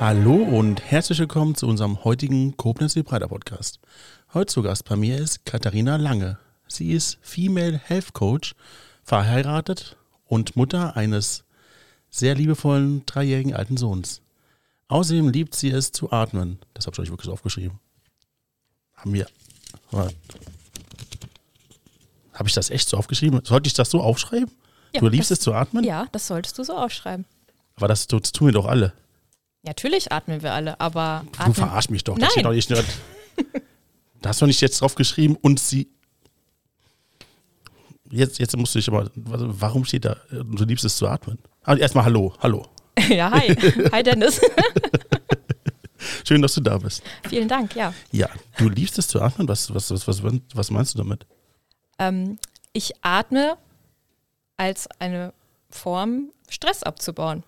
Hallo und herzlich willkommen zu unserem heutigen Koblenz Breiter Podcast. Heute zu Gast bei mir ist Katharina Lange. Sie ist Female Health Coach, verheiratet und Mutter eines sehr liebevollen dreijährigen alten Sohns. Außerdem liebt sie es zu atmen. Das habe ich euch wirklich aufgeschrieben. Haben wir. Habe ich das echt so aufgeschrieben? Sollte ich das so aufschreiben? Ja, du liebst das, es zu atmen? Ja, das solltest du so aufschreiben. Aber das, das tun wir doch alle. Natürlich atmen wir alle, aber. Du atmen, verarsch mich doch. Nein. Das steht doch nicht. Da hast du nicht jetzt drauf geschrieben und sie. Jetzt, jetzt musst du dich aber. Warum steht da, du liebst es zu atmen? Aber erstmal Hallo, hallo. ja, hi. Hi, Dennis. Schön, dass du da bist. Vielen Dank, ja. Ja, du liebst es zu atmen. Was, was, was, was, was meinst du damit? Ähm, ich atme als eine Form, Stress abzubauen.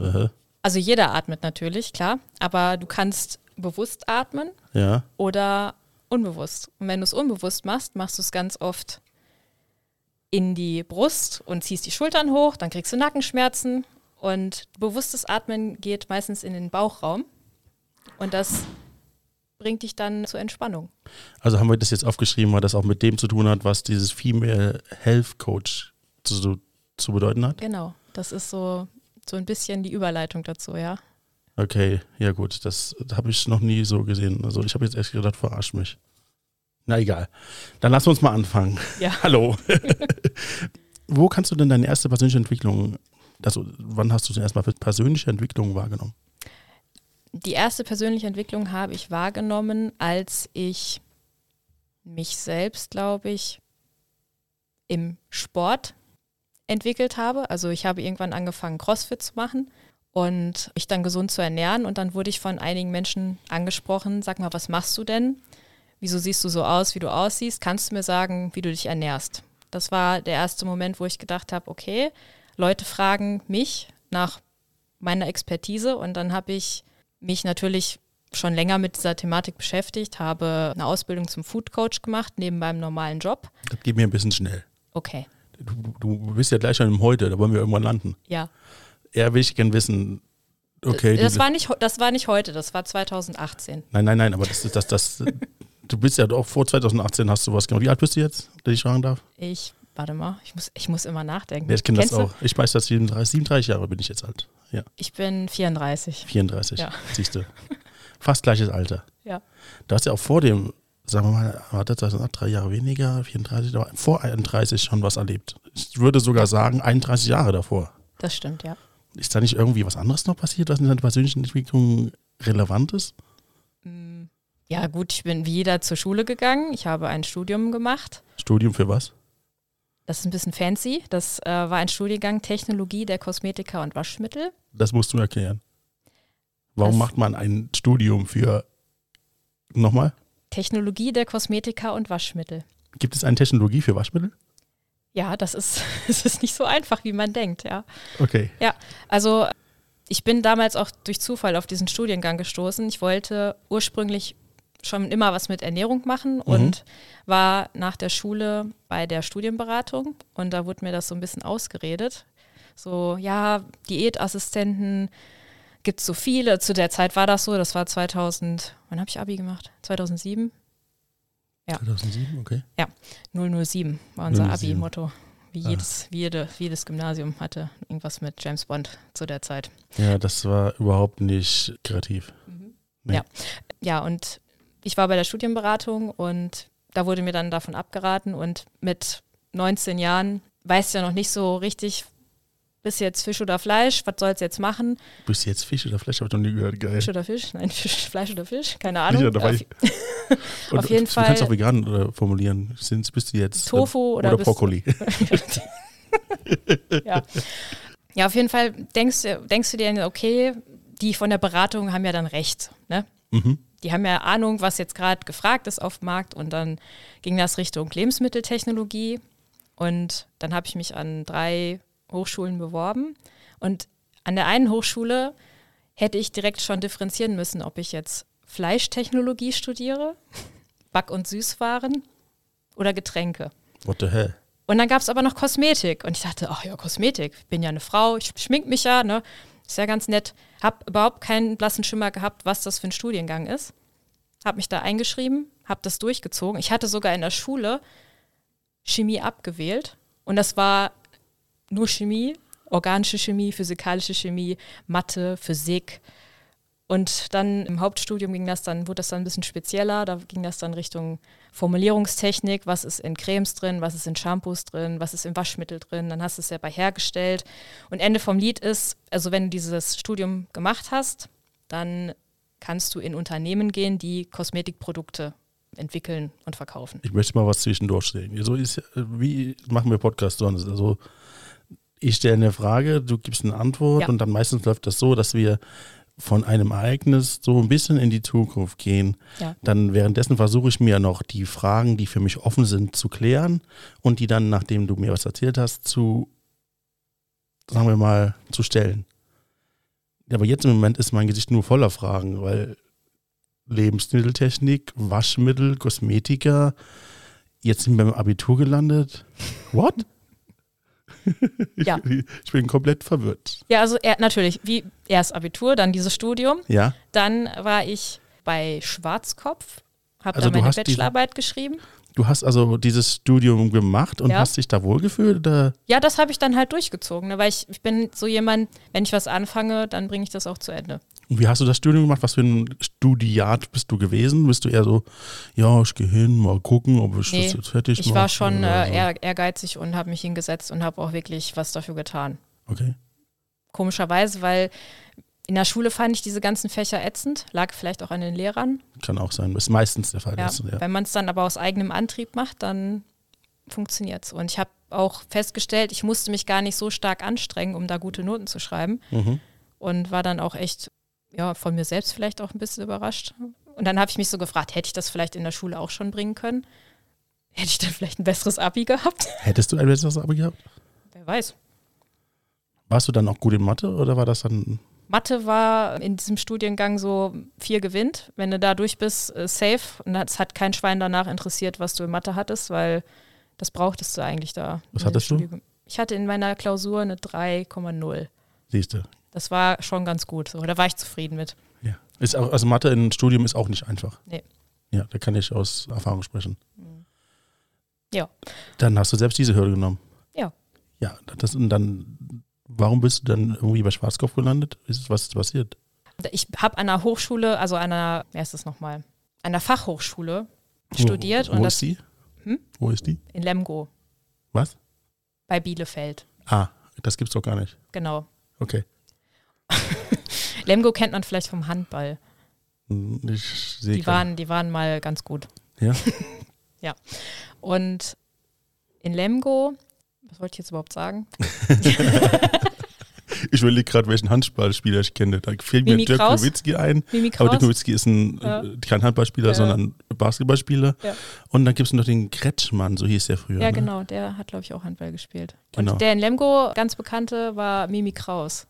Aha. Also jeder atmet natürlich, klar, aber du kannst bewusst atmen Ja. oder unbewusst. Und wenn du es unbewusst machst, machst du es ganz oft in die Brust und ziehst die Schultern hoch, dann kriegst du Nackenschmerzen und bewusstes Atmen geht meistens in den Bauchraum und das bringt dich dann zur Entspannung. Also haben wir das jetzt aufgeschrieben, weil das auch mit dem zu tun hat, was dieses Female Health Coach zu, zu bedeuten hat? Genau, das ist so, so ein bisschen die Überleitung dazu, ja. Okay, ja gut, das habe ich noch nie so gesehen. Also ich habe jetzt echt gedacht, verarsch mich. Na egal. Dann lass uns mal anfangen. Ja. Hallo. Wo kannst du denn deine erste persönliche Entwicklung, also wann hast du denn erstmal persönliche Entwicklung wahrgenommen? Die erste persönliche Entwicklung habe ich wahrgenommen, als ich mich selbst, glaube ich, im Sport entwickelt habe. Also ich habe irgendwann angefangen, CrossFit zu machen und mich dann gesund zu ernähren. Und dann wurde ich von einigen Menschen angesprochen, sag mal, was machst du denn? Wieso siehst du so aus, wie du aussiehst? Kannst du mir sagen, wie du dich ernährst? Das war der erste Moment, wo ich gedacht habe, okay, Leute fragen mich nach meiner Expertise und dann habe ich mich natürlich schon länger mit dieser Thematik beschäftigt, habe eine Ausbildung zum Food Coach gemacht, neben meinem normalen Job. Das geht mir ein bisschen schnell. Okay, Du, du bist ja gleich schon im Heute, da wollen wir irgendwann landen. ja. Eher will ich gerne wissen, okay. das, diese- war nicht, das war nicht heute, das war 2018. nein, nein, nein, aber das ist das, das, du bist ja doch vor 2018 hast du was gemacht. Wie alt bist du jetzt, wenn ich fragen darf? Ich, warte mal, ich muss, ich muss immer nachdenken. Ja, ich kenne das Kennst du? auch. Ich weiß das 37, 37 Jahre bin ich jetzt alt. Ja, Ich bin 34. 34. Ja. Siehst du. Fast gleiches Alter. Ja. Du hast ja auch vor dem, sagen wir mal, warte, das sind drei Jahre weniger, 34, aber vor 31 schon was erlebt. Ich würde sogar sagen, 31 Jahre davor. Das stimmt, ja. Ist da nicht irgendwie was anderes noch passiert, was in deiner persönlichen Entwicklung relevant ist? Ja, gut, ich bin wie jeder zur Schule gegangen. Ich habe ein Studium gemacht. Studium für was? Das ist ein bisschen fancy. Das äh, war ein Studiengang Technologie der Kosmetika und Waschmittel. Das musst du erklären. Warum Das- macht man ein Studium für, nochmal, Technologie der Kosmetika und Waschmittel. gibt es eine Technologie für Waschmittel? Ja, das ist, es ist nicht so einfach, wie man denkt, ja. Okay. Also ich bin damals auch durch Zufall auf diesen Studiengang gestoßen. Ich wollte ursprünglich schon immer was mit Ernährung machen und war nach der Schule bei der Studienberatung und da wurde mir das so ein bisschen ausgeredet. So, ja, Diätassistenten gibt es so viele. Zu der Zeit war das so, das war 2000, wann habe ich Abi gemacht? 2007? Ja. 2007, okay. 007 war unser 007. Abi-Motto. Wie Ah. jedes, wie, jede, wie jedes Gymnasium hatte irgendwas mit James Bond zu der Zeit. Ja, das war überhaupt nicht kreativ. Nee. Ja. Ja, und ich war bei der Studienberatung und da wurde mir dann davon abgeraten und mit 19 Jahren weißt du ja noch nicht so richtig, bist jetzt Fisch oder Fleisch, was sollst du jetzt machen? Bist du jetzt Fisch oder Fleisch? Hab ich noch nie gehört. Geil. Fisch oder Fisch? Nein, Fisch, Fleisch oder Fisch? Keine Ahnung. War Auf- Und auf jeden du, Du kannst Fall- auch vegan äh, formulieren. Sind, bist du jetzt äh, Tofu oder oder Brokkoli? ja. ja, auf jeden Fall denkst du, denkst du dir, okay, die von der Beratung haben ja dann recht. Ne? mhm. Die haben ja Ahnung, was jetzt gerade gefragt ist auf dem Markt und dann ging das Richtung Lebensmitteltechnologie und dann habe ich mich an drei Hochschulen beworben und an der einen Hochschule hätte ich direkt schon differenzieren müssen, ob ich jetzt Fleischtechnologie studiere, Back- und Süßwaren oder Getränke. What the hell? Und dann gab es aber noch Kosmetik. Und ich dachte, ach ja, Kosmetik, ich bin ja eine Frau, ich schmink mich ja, ne? ist ja ganz nett. Hab überhaupt keinen blassen Schimmer gehabt, was das für ein Studiengang ist. Hab mich da eingeschrieben, hab das durchgezogen. Ich hatte sogar in der Schule Chemie abgewählt und das war nur Chemie, organische Chemie, physikalische Chemie, Mathe, Physik. Und dann im Hauptstudium ging das dann, wurde das dann ein bisschen spezieller. Da ging das dann Richtung Formulierungstechnik, was ist in Cremes drin, was ist in Shampoos drin, was ist im Waschmittel drin. Dann hast du es ja bei hergestellt. Und Ende vom Lied ist, also wenn du dieses Studium gemacht hast, dann kannst du in Unternehmen gehen, die Kosmetikprodukte entwickeln und verkaufen. Ich möchte mal was zwischendurch sehen. So ist, wie machen wir Podcast sonst? Also ich stelle eine Frage, du gibst eine Antwort Ja. und dann meistens läuft das so, dass wir von einem Ereignis so ein bisschen in die Zukunft gehen. Ja. Dann währenddessen versuche ich mir noch die Fragen, die für mich offen sind, zu klären und die dann, nachdem du mir was erzählt hast, zu, sagen wir mal, zu stellen. Aber jetzt im Moment ist mein Gesicht nur voller Fragen, weil Lebensmitteltechnik, Waschmittel, Kosmetika, jetzt sind wir beim Abitur gelandet. What? Ja. Ich, ich bin komplett verwirrt. Ja, also er, natürlich, wie erst Abitur, dann dieses Studium. Ja, Dann war ich bei Schwarzkopf, habe Also da meine Bachelorarbeit geschrieben. du hast also dieses Studium gemacht und Ja. hast dich da wohlgefühlt oder? Ja, das habe ich dann halt durchgezogen, ne? weil ich, ich bin so jemand, wenn ich was anfange, dann bringe ich das auch zu Ende. Und wie hast du das Studium gemacht? Was für ein Studiat bist du gewesen? Bist du eher so, ja, ich gehe hin, mal gucken, ob ich Nee, das jetzt fertig Ich mache? war schon äh, ehr, ehrgeizig und habe mich hingesetzt und habe auch wirklich was dafür getan. Okay. Komischerweise, weil in der Schule fand ich diese ganzen Fächer ätzend, lag vielleicht auch an den Lehrern. Kann auch sein. Ist meistens der Fall. Ja. Das, ja. Wenn man es dann aber aus eigenem Antrieb macht, dann funktioniert es. Und ich habe auch festgestellt, ich musste mich gar nicht so stark anstrengen, um da gute Noten zu schreiben. Mhm. und war dann auch echt, ja, von mir selbst vielleicht auch ein bisschen überrascht. Und dann habe ich mich so gefragt, hätte ich das vielleicht in der Schule auch schon bringen können? Hätte ich dann vielleicht ein besseres Abi gehabt? Hättest du ein besseres Abi gehabt? Wer weiß. Warst du dann auch gut in Mathe oder war das dann? Mathe war in diesem Studiengang so vier gewinnt. Wenn du da durch bist, äh, safe. Und es hat kein Schwein danach interessiert, was du in Mathe hattest, weil das brauchtest du eigentlich da. Was hattest du? Ich hatte in meiner Klausur eine 3,0. Siehst du. Das war schon ganz gut. So, da war ich zufrieden mit. Ja. Ist auch, also Mathe im Studium ist auch nicht einfach. Nee. Ja, da kann ich aus Erfahrung sprechen. Ja. Dann hast du selbst diese Hürde genommen. Ja. Ja, das und dann, warum bist du dann irgendwie bei Schwarzkopf gelandet? Ist was ist passiert? Ich habe an einer Hochschule, also an einer, wer ist das nochmal? An einer Fachhochschule studiert Wo, wo und ist das die? Hm? Wo ist die? in Lemgo Was? bei Bielefeld. Ah, das gibt's doch gar nicht. Genau. Okay. Lemgo kennt man vielleicht vom Handball. Hm, Ich sehe Die waren, die waren mal ganz gut. Ja? Ja. Und in Lemgo, was wollte ich jetzt überhaupt sagen? Ich überlege gerade, welchen Handballspieler ich kenne. Da fällt mir Dirk Kraus? Nowitzki ein. Mimi Aber? Dirk Nowitzki ist ein, Ja. äh, kein Handballspieler, Ja. sondern Basketballspieler. Ja. Und dann gibt es noch den Kretschmann, so hieß der früher. Ja, ne? genau, der hat, glaube ich, auch Handball gespielt. Genau. Und der in Lemgo ganz bekannte war Mimi Kraus.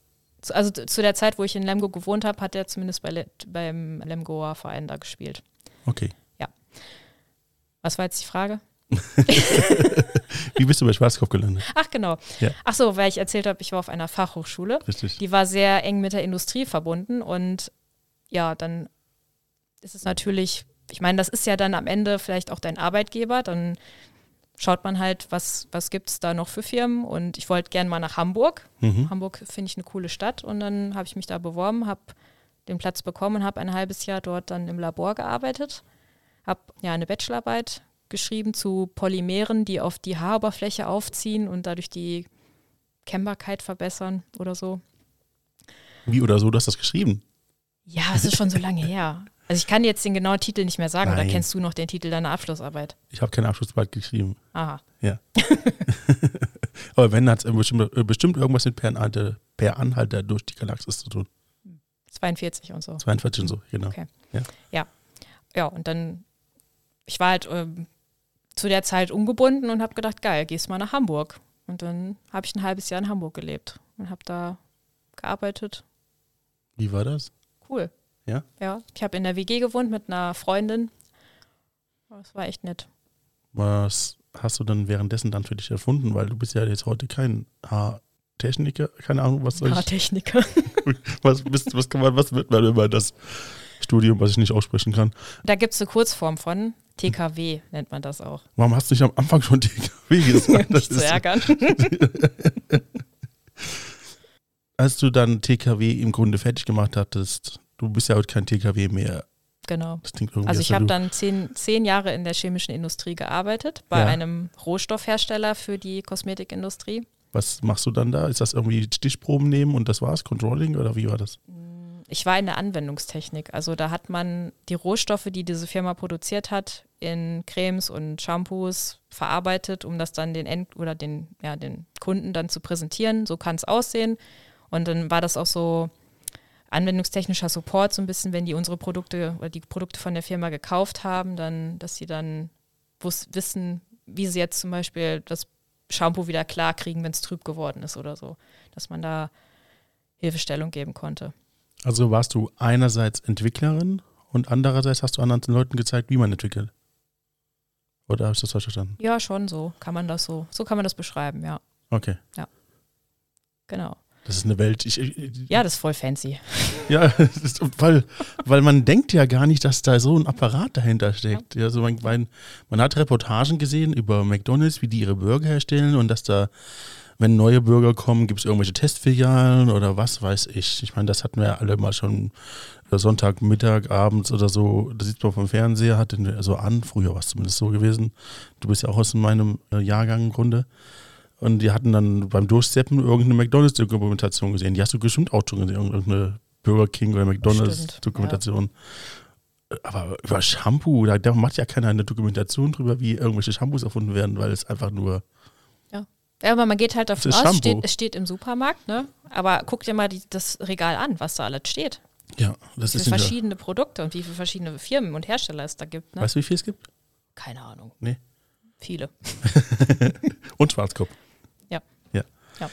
Also zu der Zeit, wo ich in Lemgo gewohnt habe, hat er zumindest bei Le beim Lemgoer Verein da gespielt. Okay. Was war jetzt die Frage? Wie bist du bei Schwarzkopf gelandet? Ach genau. Ja. Ach so, weil ich erzählt habe, ich war auf einer Fachhochschule. Richtig. Die war sehr eng mit der Industrie verbunden und ja, dann ist es natürlich, ich meine, das ist ja dann am Ende vielleicht auch dein Arbeitgeber, dann schaut man halt, was, was gibt es da noch für Firmen und ich wollte gern mal nach Hamburg. Mhm. Hamburg finde ich eine coole Stadt und dann habe ich mich da beworben, habe den Platz bekommen und habe ein halbes Jahr dort dann im Labor gearbeitet, habe ja eine Bachelorarbeit geschrieben zu Polymeren, die auf die Haaroberfläche aufziehen und dadurch die Kennbarkeit verbessern oder so. Wie oder so, du hast das geschrieben. Ja, es ist schon so lange her. Also ich kann jetzt den genauen Titel nicht mehr sagen, oder Nein. kennst du noch den Titel deiner Abschlussarbeit? Ich habe keine Abschlussarbeit geschrieben. Aha. Aber wenn, hat es bestimmt, äh, bestimmt irgendwas mit Per Anhalter, per Anhalter durch die Galaxis zu tun. 42 und so. 42 und so, genau. Okay. Ja, und dann, ich war halt ähm, zu der Zeit ungebunden und habe gedacht, geil, gehst mal nach Hamburg. Und dann habe ich ein halbes Jahr in Hamburg gelebt und habe da gearbeitet. Wie war das? Cool. Ja? Ja, ich habe in der WG gewohnt mit einer Freundin. Das war echt nett. Was hast du dann währenddessen dann für dich erfunden? Weil du bist ja jetzt heute kein Techniker, keine Ahnung, was soll ich, Haartechniker. was, bist, was kann man, was wird man über das Studium, was ich nicht aussprechen kann? Da gibt es eine Kurzform von. TKW nennt man das auch. Warum hast du nicht am Anfang schon TKW gesagt? Nicht zu ärgern. als du dann TKW im Grunde fertig gemacht hattest, du bist ja heute kein TKW mehr. genau. Das klingt irgendwie, Also als ich habe dann zehn, zehn Jahre in der chemischen Industrie gearbeitet, bei Ja. einem Rohstoffhersteller für die Kosmetikindustrie. Was machst du dann da? Ist das irgendwie Stichproben nehmen und das war's? Controlling oder wie war das? Ich war in der Anwendungstechnik. Also da hat man die Rohstoffe, die diese Firma produziert hat, in Cremes und Shampoos verarbeitet, um das dann den End oder den, ja, den Kunden dann zu präsentieren. So kann es aussehen. Und dann war das auch so anwendungstechnischer Support, so ein bisschen, wenn die unsere Produkte oder die Produkte von der Firma gekauft haben, dann, dass sie dann wissen, wie sie jetzt zum Beispiel das Shampoo wieder klar kriegen, wenn es trüb geworden ist oder so. Dass man da Hilfestellung geben konnte. Also warst du einerseits Entwicklerin und andererseits hast du anderen Leuten gezeigt, wie man entwickelt. Oder habe ich das falsch verstanden? Ja, schon so kann man das so, so kann man das beschreiben, ja, Okay. genau. Das ist eine Welt. Ich, ich, Ja, das ist voll fancy. Ja, das ist, weil, weil man denkt ja gar nicht, dass da so ein Apparat dahinter steckt. Ja. also man, man, man hat Reportagen gesehen über McDonalds, wie die ihre Burger herstellen und dass da, wenn neue Burger kommen, gibt es irgendwelche Testfilialen oder was weiß ich. Ich meine, das hatten wir ja alle mal schon Sonntagmittag, abends oder so, da sieht man vom Fernseher, hat den so an, früher war es zumindest so gewesen. Du bist ja auch aus meinem äh, Jahrgang im Grunde. Und die hatten dann beim Durchsteppen irgendeine McDonalds-Dokumentation gesehen. Die hast du bestimmt auch schon gesehen, irgendeine Burger King oder McDonalds-Dokumentation. Aber über Shampoo, da, da macht ja keiner eine Dokumentation drüber, wie irgendwelche Shampoos erfunden werden, weil es einfach nur. Ja, aber man geht halt davon aus, Shampoo. steht, es steht im Supermarkt, ne? Aber guck dir mal die, das Regal an, was da alles steht. Ja, das Wie ist nicht. verschiedene Produkte und wie viele verschiedene Firmen und Hersteller es da gibt, ne? Weißt du, wie viel es gibt? Keine Ahnung. Nee. Viele. Und Schwarzkopf. Ja. Ja. Ja.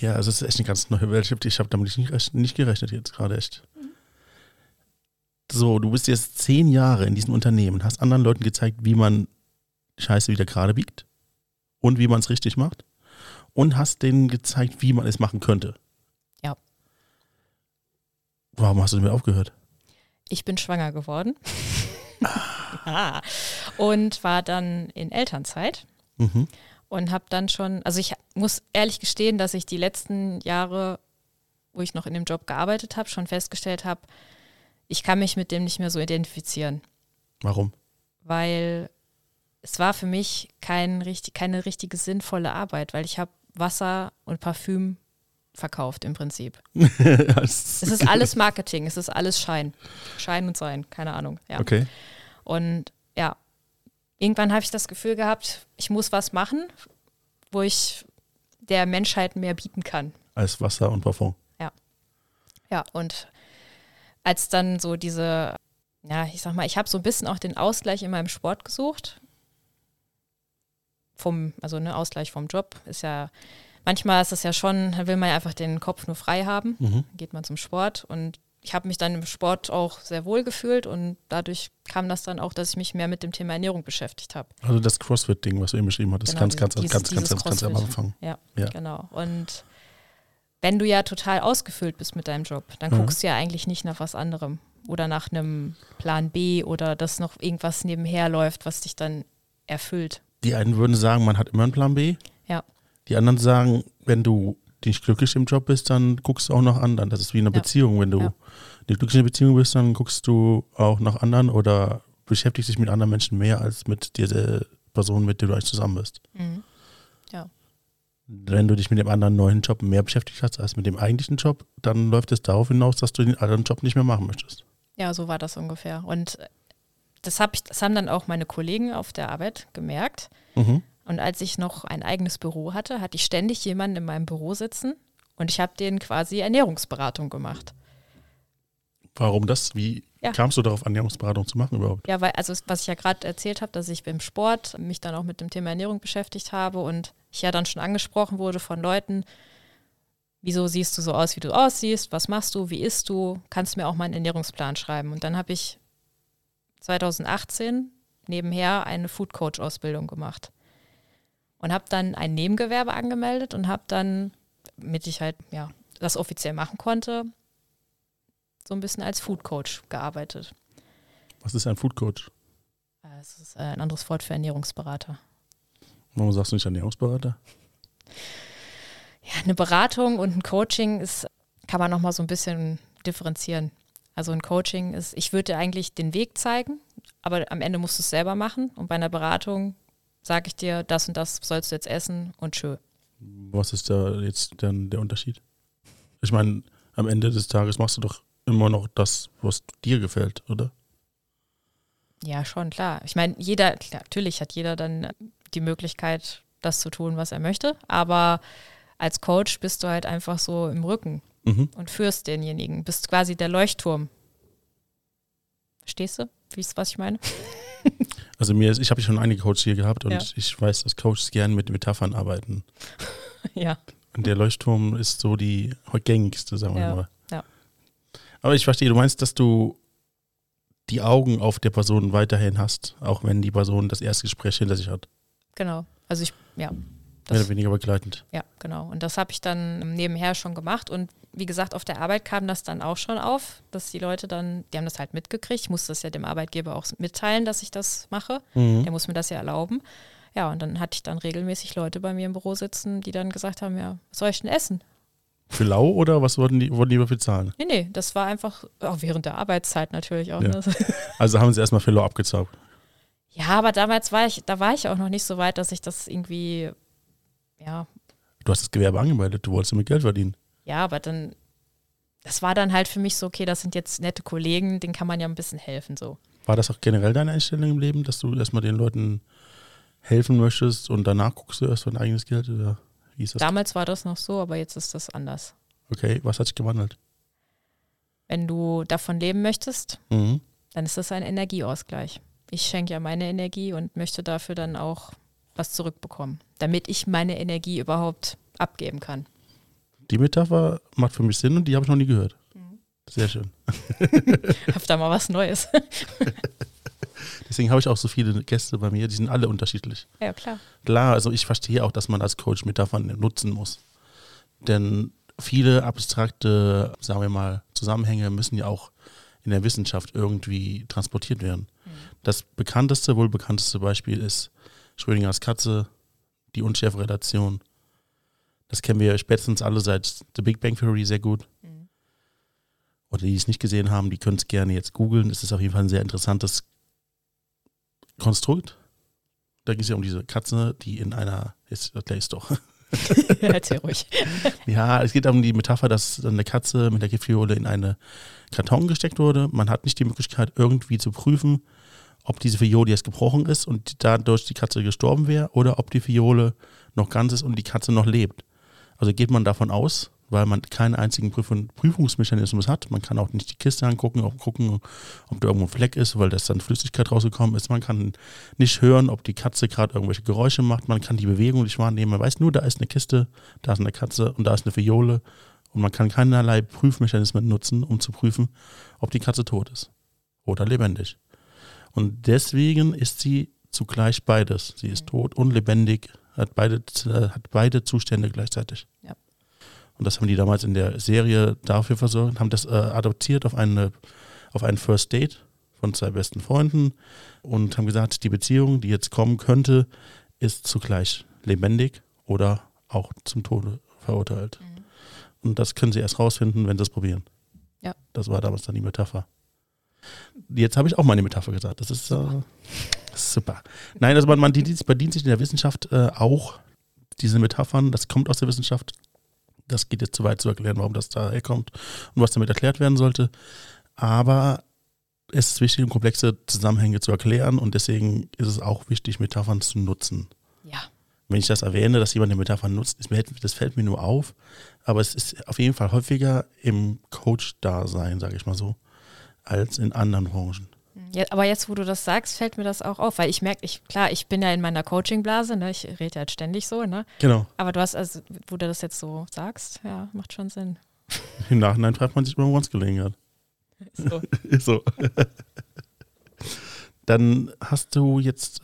Ja, also es ist echt eine ganz neue Welt. Ich habe damit nicht, nicht gerechnet jetzt gerade echt. So, du bist jetzt zehn Jahre in diesem Unternehmen, hast anderen Leuten gezeigt, wie man Scheiße wieder gerade biegt und wie man es richtig macht und hast denen gezeigt, wie man es machen könnte. Ja. Warum hast du damit aufgehört? Ich bin schwanger geworden. ah. Und war dann in Elternzeit Mhm. Und habe dann schon, also ich muss ehrlich gestehen, dass ich die letzten Jahre, wo ich noch in dem Job gearbeitet habe, schon festgestellt habe, ich kann mich mit dem nicht mehr so identifizieren, Warum? weil es war für mich kein richtig, keine richtige sinnvolle Arbeit, weil ich habe Wasser und Parfüm verkauft im Prinzip. es ist alles Marketing, es ist alles Schein. Schein und Sein, keine Ahnung. Ja. Okay. Und ja, irgendwann habe ich das Gefühl gehabt, ich muss was machen, wo ich der Menschheit mehr bieten kann. Als Wasser und Parfum. Ja, und als dann so diese, ja, ich sag mal, ich habe so ein bisschen auch den Ausgleich in meinem Sport gesucht. Vom, also ne, Ausgleich vom Job ist ja, manchmal ist es ja schon, da will man ja einfach den Kopf nur frei haben. Mhm. Geht man zum Sport und ich habe mich dann im Sport auch sehr wohl gefühlt und dadurch kam das dann auch, dass ich mich mehr mit dem Thema Ernährung beschäftigt habe. Also das CrossFit-Ding, was du eben beschrieben hattest, Genau, ganz, ganz, dieses- ganz, ganz, dieses ganz, ganz am CrossFit. Anfang. Ja, Ja. genau. Und wenn du ja total ausgefüllt bist mit deinem Job, dann Mhm. guckst du ja eigentlich nicht nach was anderem oder nach einem Plan B oder dass noch irgendwas nebenher läuft, was dich dann erfüllt. Die einen würden sagen, man hat immer einen Plan B. Ja. Die anderen sagen, wenn du nicht glücklich im Job bist, dann guckst du auch nach anderen. Das ist wie eine Ja. Beziehung. Wenn du Ja. nicht glücklich in der Beziehung bist, dann guckst du auch nach anderen oder beschäftigst dich mit anderen Menschen mehr als mit dieser Person, mit der du eigentlich zusammen bist. Mhm. Wenn du dich mit dem anderen neuen Job mehr beschäftigt hast als mit dem eigentlichen Job, dann läuft es darauf hinaus, dass du den anderen Job nicht mehr machen möchtest. Ja, so war das ungefähr. Und das, hab ich, das haben dann auch meine Kollegen auf der Arbeit gemerkt. Mhm. Und als ich noch ein eigenes Büro hatte, hatte ich ständig jemanden in meinem Büro sitzen und ich habe denen quasi Ernährungsberatung gemacht. Warum das? Wie Ja. kamst du darauf, Ernährungsberatung zu machen überhaupt? Ja, weil, also was ich ja gerade erzählt habe, dass ich beim Sport mich dann auch mit dem Thema Ernährung beschäftigt habe und ich ja dann schon angesprochen wurde von Leuten, wieso siehst du so aus, wie du aussiehst, was machst du, wie isst du, kannst du mir auch mal einen Ernährungsplan schreiben. Und dann habe ich 2018 nebenher eine Food Coach Ausbildung gemacht. Und habe dann ein Nebengewerbe angemeldet und habe dann, damit ich halt ja das offiziell machen konnte, so ein bisschen als Food Coach gearbeitet. Was ist ein Food Coach? Es ist äh, ein anderes Wort für Ernährungsberater. Warum sagst du nicht Ernährungsberater? Ja, eine Beratung und ein Coaching ist, kann man nochmal so ein bisschen differenzieren. Also ein Coaching ist, ich würde dir eigentlich den Weg zeigen, aber am Ende musst du es selber machen. Und bei einer Beratung sage ich dir, das und das sollst du jetzt essen und tschö. Was ist da jetzt dann der Unterschied? Ich meine, am Ende des Tages machst du doch immer noch das, was dir gefällt, oder? Ja, schon, klar. Ich meine, jeder, klar, natürlich hat jeder dann die Möglichkeit, das zu tun, was er möchte, aber als Coach bist du halt einfach so im Rücken mhm. und führst denjenigen, bist quasi der Leuchtturm. Verstehst du, wie ist, was ich meine? Also mir ist, ich habe schon einige Coaches hier gehabt und ja. ich weiß, dass Coaches gerne mit Metaphern arbeiten. ja. Und der Leuchtturm ist so die gängigste, sagen wir ja. mal. Ja. Aber ich verstehe, du meinst, dass du die Augen auf der Person weiterhin hast, auch wenn die Person das erste Gespräch hinter sich hat. Genau. Also ich, ja. Mehr oder weniger begleitend. Ja, genau. Und das habe ich dann nebenher schon gemacht. Und wie gesagt, auf der Arbeit kam das dann auch schon auf, dass die Leute dann, die haben das halt mitgekriegt. Ich muss das ja dem Arbeitgeber auch mitteilen, dass ich das mache. Mhm. Der muss mir das ja erlauben. Ja, und dann hatte ich dann regelmäßig Leute bei mir im Büro sitzen, die dann gesagt haben, ja, was soll ich denn essen? Für lau oder was wollten die, wollten die bezahlen? Nee, nee, das war einfach, auch während der Arbeitszeit natürlich auch. Ja. Ne? Also haben sie erstmal für lau abgezaugt. Ja, aber damals war ich, da war ich auch noch nicht so weit, dass ich das irgendwie, ja. Du hast das Gewerbe angemeldet, du wolltest damit Geld verdienen. Ja, aber dann, das war dann halt für mich so, okay, das sind jetzt nette Kollegen, denen kann man ja ein bisschen helfen so. War das auch generell deine Einstellung im Leben, dass du erstmal den Leuten helfen möchtest und danach guckst du erst dein eigenes Geld? Oder wie ist das? Damals war das noch so, aber jetzt ist das anders. Okay, was hat sich gewandelt? Wenn du davon leben möchtest, mhm. dann ist das ein Energieausgleich. Ich schenke ja meine Energie und möchte dafür dann auch was zurückbekommen, damit ich meine Energie überhaupt abgeben kann. Die Metapher macht für mich Sinn und die habe ich noch nie gehört. Mhm. Sehr schön. Hab da mal was Neues. Deswegen habe ich auch so viele Gäste bei mir, die sind alle unterschiedlich. Ja, klar. Klar, also ich verstehe auch, dass man als Coach Metaphern nutzen muss. Denn viele abstrakte, sagen wir mal, Zusammenhänge müssen ja auch in der Wissenschaft irgendwie transportiert werden. Mhm. Das bekannteste, wohl bekannteste Beispiel ist Schrödingers Katze, die Unschärferelation. Das kennen wir spätestens alle seit The Big Bang Theory sehr gut. Mhm. Oder die es nicht gesehen haben, die können es gerne jetzt googeln. Es ist auf jeden Fall ein sehr interessantes Konstrukt. Da ging es ja um diese Katze, die in einer, jetzt erklär ich doch. Erzähl ruhig. ja, es geht um die Metapher, dass eine Katze mit der Giftfiole in eine Karton gesteckt wurde. Man hat nicht die Möglichkeit, irgendwie zu prüfen, ob diese Fiole jetzt gebrochen ist und dadurch die Katze gestorben wäre oder ob die Fiole noch ganz ist und die Katze noch lebt. Also geht man davon aus, weil man keinen einzigen Prüfungsmechanismus hat. Man kann auch nicht die Kiste angucken, auch gucken, ob da irgendwo ein Fleck ist, weil das dann Flüssigkeit rausgekommen ist. Man kann nicht hören, ob die Katze gerade irgendwelche Geräusche macht. Man kann die Bewegung nicht wahrnehmen. Man weiß nur, da ist eine Kiste, da ist eine Katze und da ist eine Fiole. Und man kann keinerlei Prüfmechanismen nutzen, um zu prüfen, ob die Katze tot ist oder lebendig. Und deswegen ist sie zugleich beides. Sie ist tot und lebendig, hat beide, äh, hat beide Zustände gleichzeitig. Ja. Und das haben die damals in der Serie dafür versorgt, haben das äh, adoptiert auf, eine, auf ein First Date von zwei besten Freunden und haben gesagt, die Beziehung, die jetzt kommen könnte, ist zugleich lebendig oder auch zum Tode verurteilt. Mhm. Und das können sie erst rausfinden, wenn sie es probieren. Ja. Das war damals dann die Metapher. Jetzt habe ich auch meine Metapher gesagt. Das ist, äh, super. Nein, also man, man bedient sich in der Wissenschaft äh, auch diese Metaphern. Das kommt aus der Wissenschaft das geht jetzt zu weit zu erklären, warum das da herkommt und was damit erklärt werden sollte. Aber es ist wichtig, um komplexe Zusammenhänge zu erklären und deswegen ist es auch wichtig, Metaphern zu nutzen. Ja. Wenn ich das erwähne, dass jemand eine Metapher nutzt, das fällt mir nur auf, aber es ist auf jeden Fall häufiger im Coach-Dasein, sage ich mal so, als in anderen Branchen. Ja, aber jetzt, wo du das sagst, fällt mir das auch auf, weil ich merke, ich, klar, ich bin ja in meiner Coaching-Blase, ne? ich rede ja halt ständig so, ne? Genau. Aber du hast, also, wo du das jetzt so sagst, ja, macht schon Sinn. Im Nachhinein fragt man sich, warum es gelegen hat. So. so. Dann hast du jetzt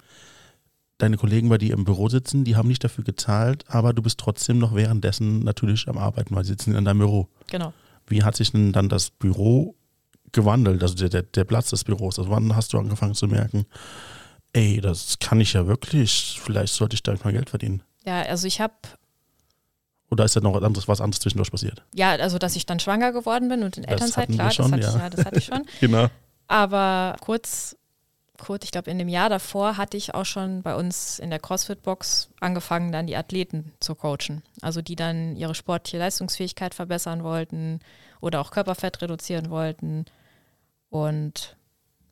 deine Kollegen bei dir im Büro sitzen, die haben nicht dafür gezahlt, aber du bist trotzdem noch währenddessen natürlich am Arbeiten, weil sie sitzen in deinem Büro. Genau. Wie hat sich denn dann das Büro gewandelt, also der, der, der Platz des Büros? Also wann hast du angefangen zu merken, ey, das kann ich ja wirklich, vielleicht sollte ich da mal Geld verdienen? Ja, also ich habe, Oder ist da noch was anderes, was anderes zwischendurch passiert? ja, also dass ich dann schwanger geworden bin und in Das Elternzeit, klar, schon, das, hatte ja. ich, ja, das hatte ich schon. Genau. Aber kurz, kurz, ich glaube, in dem Jahr davor hatte ich auch schon bei uns in der CrossFit-Box angefangen, dann die Athleten zu coachen. Also die dann ihre sportliche Leistungsfähigkeit verbessern wollten oder auch Körperfett reduzieren wollten. Und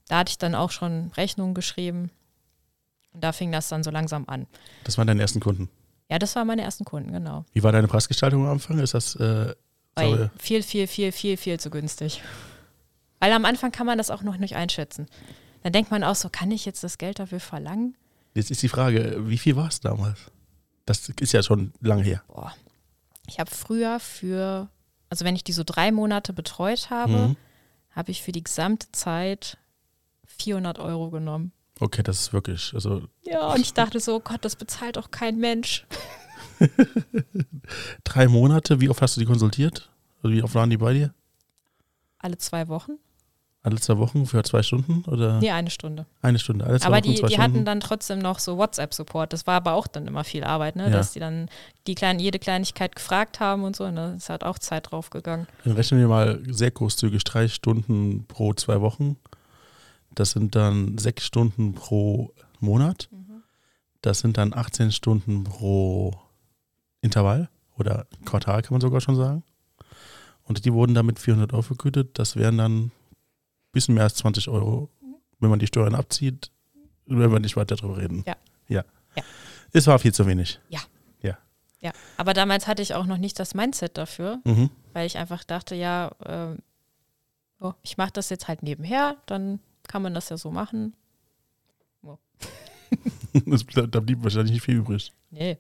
da hatte ich dann auch schon Rechnungen geschrieben. Und da fing das dann so langsam an. Das waren deine ersten Kunden. Ja, das waren meine ersten Kunden, genau. Wie war deine Preisgestaltung am Anfang? Ist das äh, sauer? viel, viel, viel, viel, viel zu günstig. Weil am Anfang kann man das auch noch nicht einschätzen. Dann denkt man auch so, kann ich jetzt das Geld dafür verlangen? Jetzt ist die Frage, wie viel war es damals? Das ist ja schon lange her. Boah. Ich habe früher für, also wenn ich die so drei Monate betreut habe, Mhm. Habe ich für die gesamte Zeit 400 Euro genommen. Okay, das ist wirklich, also Ja, und ich dachte so, oh Gott, das bezahlt doch kein Mensch. drei Monate, wie oft hast du die konsultiert? Also wie oft waren die bei dir? Alle zwei Wochen? Alle zwei Wochen für zwei Stunden oder Nee, eine Stunde. eine Stunde? Alle zwei Aber Wochen, die, zwei die Stunden? hatten dann trotzdem noch so WhatsApp-Support. Das war aber auch dann immer viel Arbeit, ne? Ja. Dass die dann die kleinen, jede Kleinigkeit gefragt haben und so. Und da ist halt auch Zeit drauf gegangen. Dann rechnen wir mal sehr großzügig drei Stunden pro zwei Wochen. Das sind dann sechs Stunden pro Monat. Das sind dann 18 Stunden pro Intervall oder Quartal, kann man sogar schon sagen. Und die wurden damit 400 Euro vergütet. Das wären dann bisschen mehr als 20 Euro, wenn man die Steuern abzieht, wenn wir nicht weiter darüber reden. Ja. Ja. Ja. Es war viel zu wenig. Ja. Aber damals hatte ich auch noch nicht das Mindset dafür, Mhm. weil ich einfach dachte, ja, äh, oh, ich mache das jetzt halt nebenher, dann kann man das ja so machen. Das, da blieb wahrscheinlich nicht viel übrig. Nee.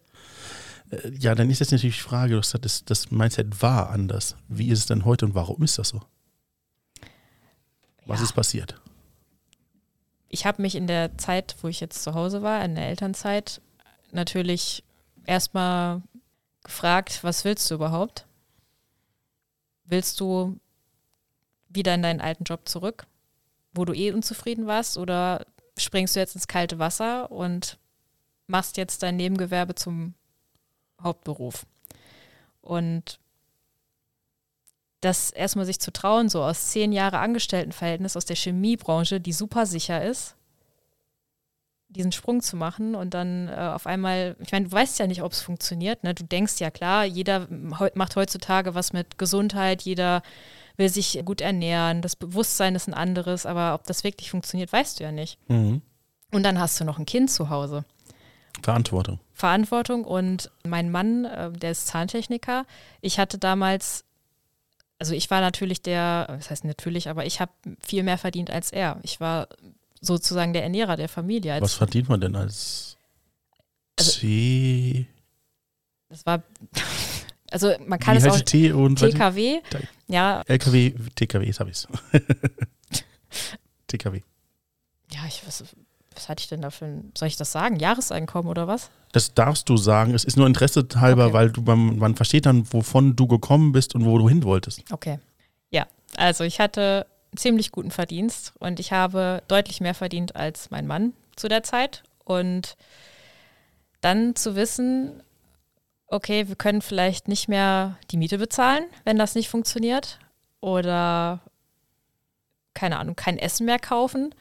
Äh, Ja, dann ist jetzt natürlich die Frage, du hast gesagt, das, das Mindset war anders. Wie ist es denn heute und warum ist das so? Was ja. ist passiert? ich habe mich in der Zeit, wo ich jetzt zu Hause war, in der Elternzeit, natürlich erstmal gefragt, was willst du überhaupt? Willst du wieder in deinen alten Job zurück, wo du eh unzufrieden warst, oder springst du jetzt ins kalte Wasser und machst jetzt dein Nebengewerbe zum Hauptberuf? Und das erstmal sich zu trauen, so aus zehn Jahre Angestelltenverhältnis aus der Chemiebranche, die super sicher ist, diesen Sprung zu machen und dann äh, auf einmal, ich meine, du weißt ja nicht, ob es funktioniert. Ne? Du denkst ja klar, jeder macht heutzutage was mit Gesundheit, jeder will sich gut ernähren, das Bewusstsein ist ein anderes, aber ob das wirklich funktioniert, weißt du ja nicht. Mhm. Und dann hast du noch ein Kind zu Hause. Verantwortung. Verantwortung und mein Mann, äh, der ist Zahntechniker. Ich hatte damals, also ich war natürlich der, das heißt natürlich, aber ich habe viel mehr verdient als er. Ich war sozusagen der Ernährer der Familie. Was verdient man denn als Also- C? das war, also man kann Wie es auch T und TKW, ja, LKW, TKW, jetzt hab ich's. TKW. ja, ich was, was hatte ich denn da für ein, soll ich das sagen? Jahreseinkommen oder was? Das darfst du sagen. Es ist nur Interesse halber, Okay. weil du man, man versteht dann, wovon du gekommen bist und wo du hin wolltest. Okay. Ja, also ich hatte einen ziemlich guten Verdienst und ich habe deutlich mehr verdient als mein Mann zu der Zeit. Und dann zu wissen, okay, wir können vielleicht nicht mehr die Miete bezahlen, wenn das nicht funktioniert. Oder keine Ahnung, kein Essen mehr kaufen.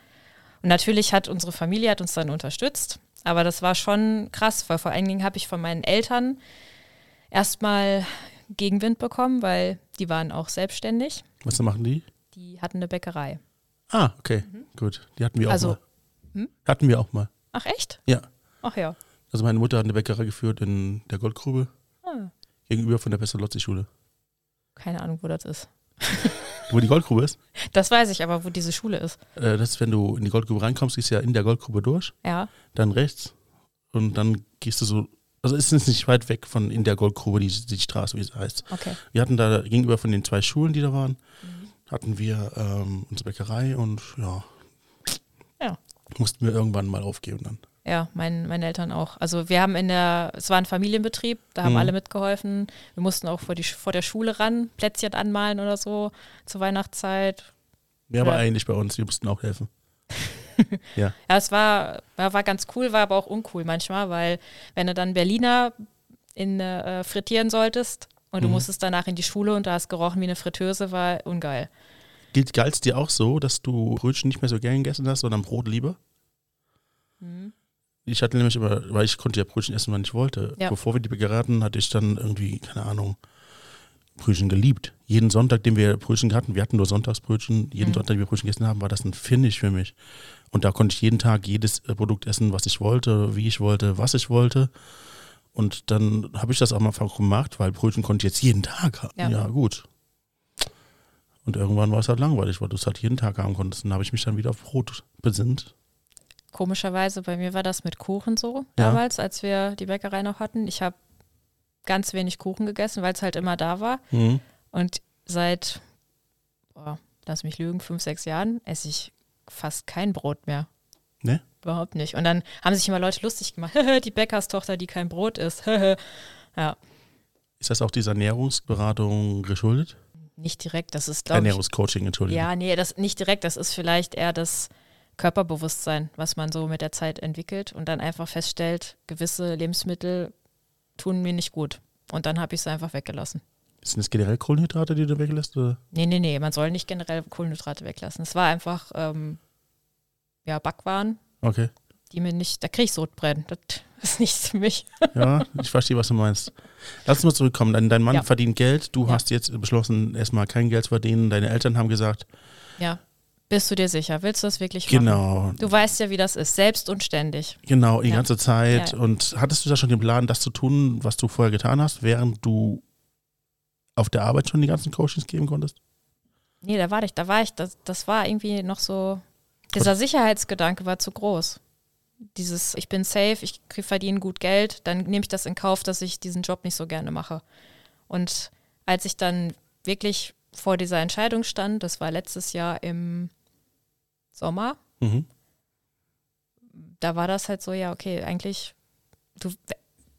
Und natürlich hat unsere Familie hat uns dann unterstützt. Aber das war schon krass, weil vor allen Dingen habe ich von meinen Eltern erstmal Gegenwind bekommen, weil die waren auch selbstständig. Was machen die? Die hatten eine Bäckerei. Ah, okay, gut. Die hatten wir auch Also, mal. hm? Hatten wir auch mal. Ach echt? Ja. Ach ja. Also meine Mutter hat eine Bäckerei geführt in der Goldgrube Ah, gegenüber von der Pestalozzi-Schule. keine Ahnung, wo das ist. Wo die Goldgrube ist, Das weiß ich aber, wo diese Schule ist. äh, das ist, wenn du in die Goldgrube reinkommst, gehst du ja in der Goldgrube durch, Ja. dann rechts und dann gehst du so, also es ist nicht weit weg von in der Goldgrube, die, die Straße, wie es heißt. Okay. Wir hatten da gegenüber von den zwei Schulen, die da waren, hatten wir ähm, unsere Bäckerei und ja, Ja. mussten wir irgendwann mal aufgeben dann. Ja, mein, meine Eltern auch. Also wir haben in der, es war ein Familienbetrieb, da haben Mhm. alle mitgeholfen. Wir mussten auch vor, die, vor der Schule ran, Plätzchen anmalen oder so zur Weihnachtszeit. Ja, aber Ja. eigentlich bei uns, wir mussten auch helfen. Ja, es war, war, war ganz cool, war aber auch uncool manchmal, weil wenn du dann Berliner in äh, frittieren solltest und du Mhm. musstest danach in die Schule und da hast gerochen wie eine Fritteuse, war ungeil. Gilt galt es dir auch so, dass du Brötchen nicht mehr so gern gegessen hast, sondern Brot lieber? Mhm. Ich hatte nämlich immer, weil ich konnte ja Brötchen essen, wann ich wollte. Ja. Bevor wir die hatten, hatte ich dann irgendwie, keine Ahnung, Brötchen geliebt. Jeden Sonntag, den wir Brötchen hatten, wir hatten nur Sonntagsbrötchen, jeden Mhm. Sonntag, den wir Brötchen gegessen haben, war das ein Finish für mich. Und da konnte ich jeden Tag jedes äh, Produkt essen, was ich wollte, wie ich wollte, was ich wollte. Und dann habe ich das auch mal gemacht, weil Brötchen konnte ich jetzt jeden Tag haben. Ja. Ja, gut. Und irgendwann war es halt langweilig, weil du es halt jeden Tag haben konntest. Und dann habe ich mich dann wieder auf Brot besinnt. Komischerweise, bei mir war das mit Kuchen so Ja. damals, als wir die Bäckerei noch hatten. Ich habe ganz wenig Kuchen gegessen, weil es halt immer da war. Mhm. Und seit, boah, lass mich lügen, fünf, sechs Jahren esse ich fast kein Brot mehr. Ne? Überhaupt nicht. Und dann haben sich immer Leute lustig gemacht. die Bäckerstochter, die kein Brot isst. ja, Ist das auch dieser Ernährungsberatung geschuldet? nicht direkt. Das ist, glaube ich, Ernährungscoaching, Entschuldigung. ja, nee, das nicht direkt. Das ist vielleicht eher das Körperbewusstsein, was man so mit der Zeit entwickelt und dann einfach feststellt, gewisse Lebensmittel tun mir nicht gut. Und dann habe ich sie einfach weggelassen. Sind das generell Kohlenhydrate, die du weglässt? Oder? Nee, nee, nee, man soll nicht generell Kohlenhydrate weglassen. Es war einfach, ähm, ja, Backwaren, Okay. die mir nicht, da kriege ich Sodbrennen. Das ist nichts für mich. Ja, ich verstehe, was du meinst. Lass uns mal zurückkommen. Dein, dein Mann Ja. verdient Geld. Du Ja. hast jetzt beschlossen, erstmal kein Geld zu verdienen. Deine Eltern haben gesagt, Ja. Bist du dir sicher? Willst du das wirklich machen? genau, Du weißt ja, wie das ist, selbst und ständig. genau, die Ja. ganze Zeit. Ja. Und hattest du da schon den Plan, das zu tun, was du vorher getan hast, während du auf der Arbeit schon die ganzen Coachings geben konntest? Nee, da war ich, da war ich, das, das war irgendwie noch so, dieser Sicherheitsgedanke war zu groß. Dieses, ich bin safe, ich verdiene gut Geld, dann nehme ich das in Kauf, dass ich diesen Job nicht so gerne mache. Und als ich dann wirklich vor dieser Entscheidung stand, das war letztes Jahr im Sommer, Mhm. da war das halt so, ja, okay, eigentlich, du,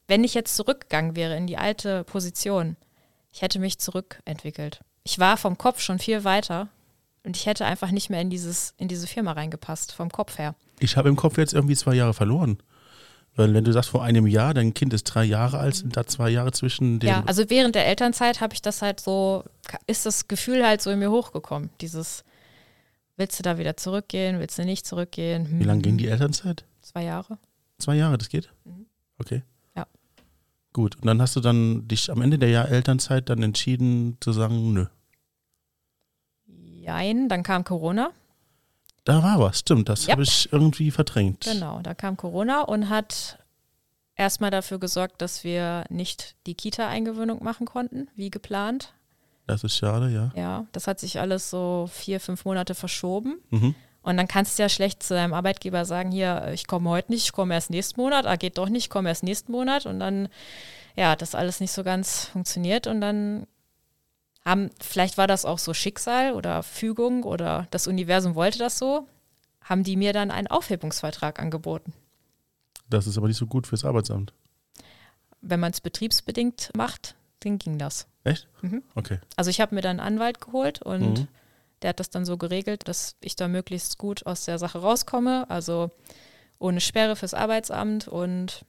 wenn ich jetzt zurückgegangen wäre in die alte Position, ich hätte mich zurückentwickelt. Ich war vom Kopf schon viel weiter und ich hätte einfach nicht mehr in dieses, in diese Firma reingepasst, vom Kopf her. Ich habe im Kopf jetzt irgendwie zwei Jahre verloren. Weil wenn du sagst, vor einem Jahr, dein Kind ist drei Jahre alt, sind da zwei Jahre zwischen den. Ja, also während der Elternzeit habe ich das halt so, ist das Gefühl halt so in mir hochgekommen. Dieses, willst du da wieder zurückgehen, willst du nicht zurückgehen? Hm, Wie lange ging die Elternzeit? Zwei Jahre. Zwei Jahre, das geht? Mhm. Okay. Ja. Gut, und dann hast du dann dich am Ende der Jahr Elternzeit dann entschieden zu sagen, nö. Jein, dann kam Corona. Da war was, stimmt, das Ja. habe ich irgendwie verdrängt. Genau, da kam Corona und hat erstmal dafür gesorgt, dass wir nicht die Kita-Eingewöhnung machen konnten, wie geplant. Das ist schade, ja. Ja, das hat sich alles so vier, fünf Monate verschoben. Mhm. Und dann kannst du ja schlecht zu deinem Arbeitgeber sagen, hier, ich komme heute nicht, ich komme erst nächsten Monat, ah, geht doch nicht, ich komme erst nächsten Monat. Und dann, ja, das alles nicht so ganz funktioniert. Und dann haben, vielleicht war das auch so Schicksal oder Fügung oder das Universum wollte das so, haben die mir dann einen Aufhebungsvertrag angeboten. Das ist aber nicht so gut fürs Arbeitsamt. Wenn man es betriebsbedingt macht, dann ging das. Echt? Mhm. Okay. Also ich habe mir dann einen Anwalt geholt und Mhm. der hat das dann so geregelt, dass ich da möglichst gut aus der Sache rauskomme. Also ohne Sperre fürs Arbeitsamt und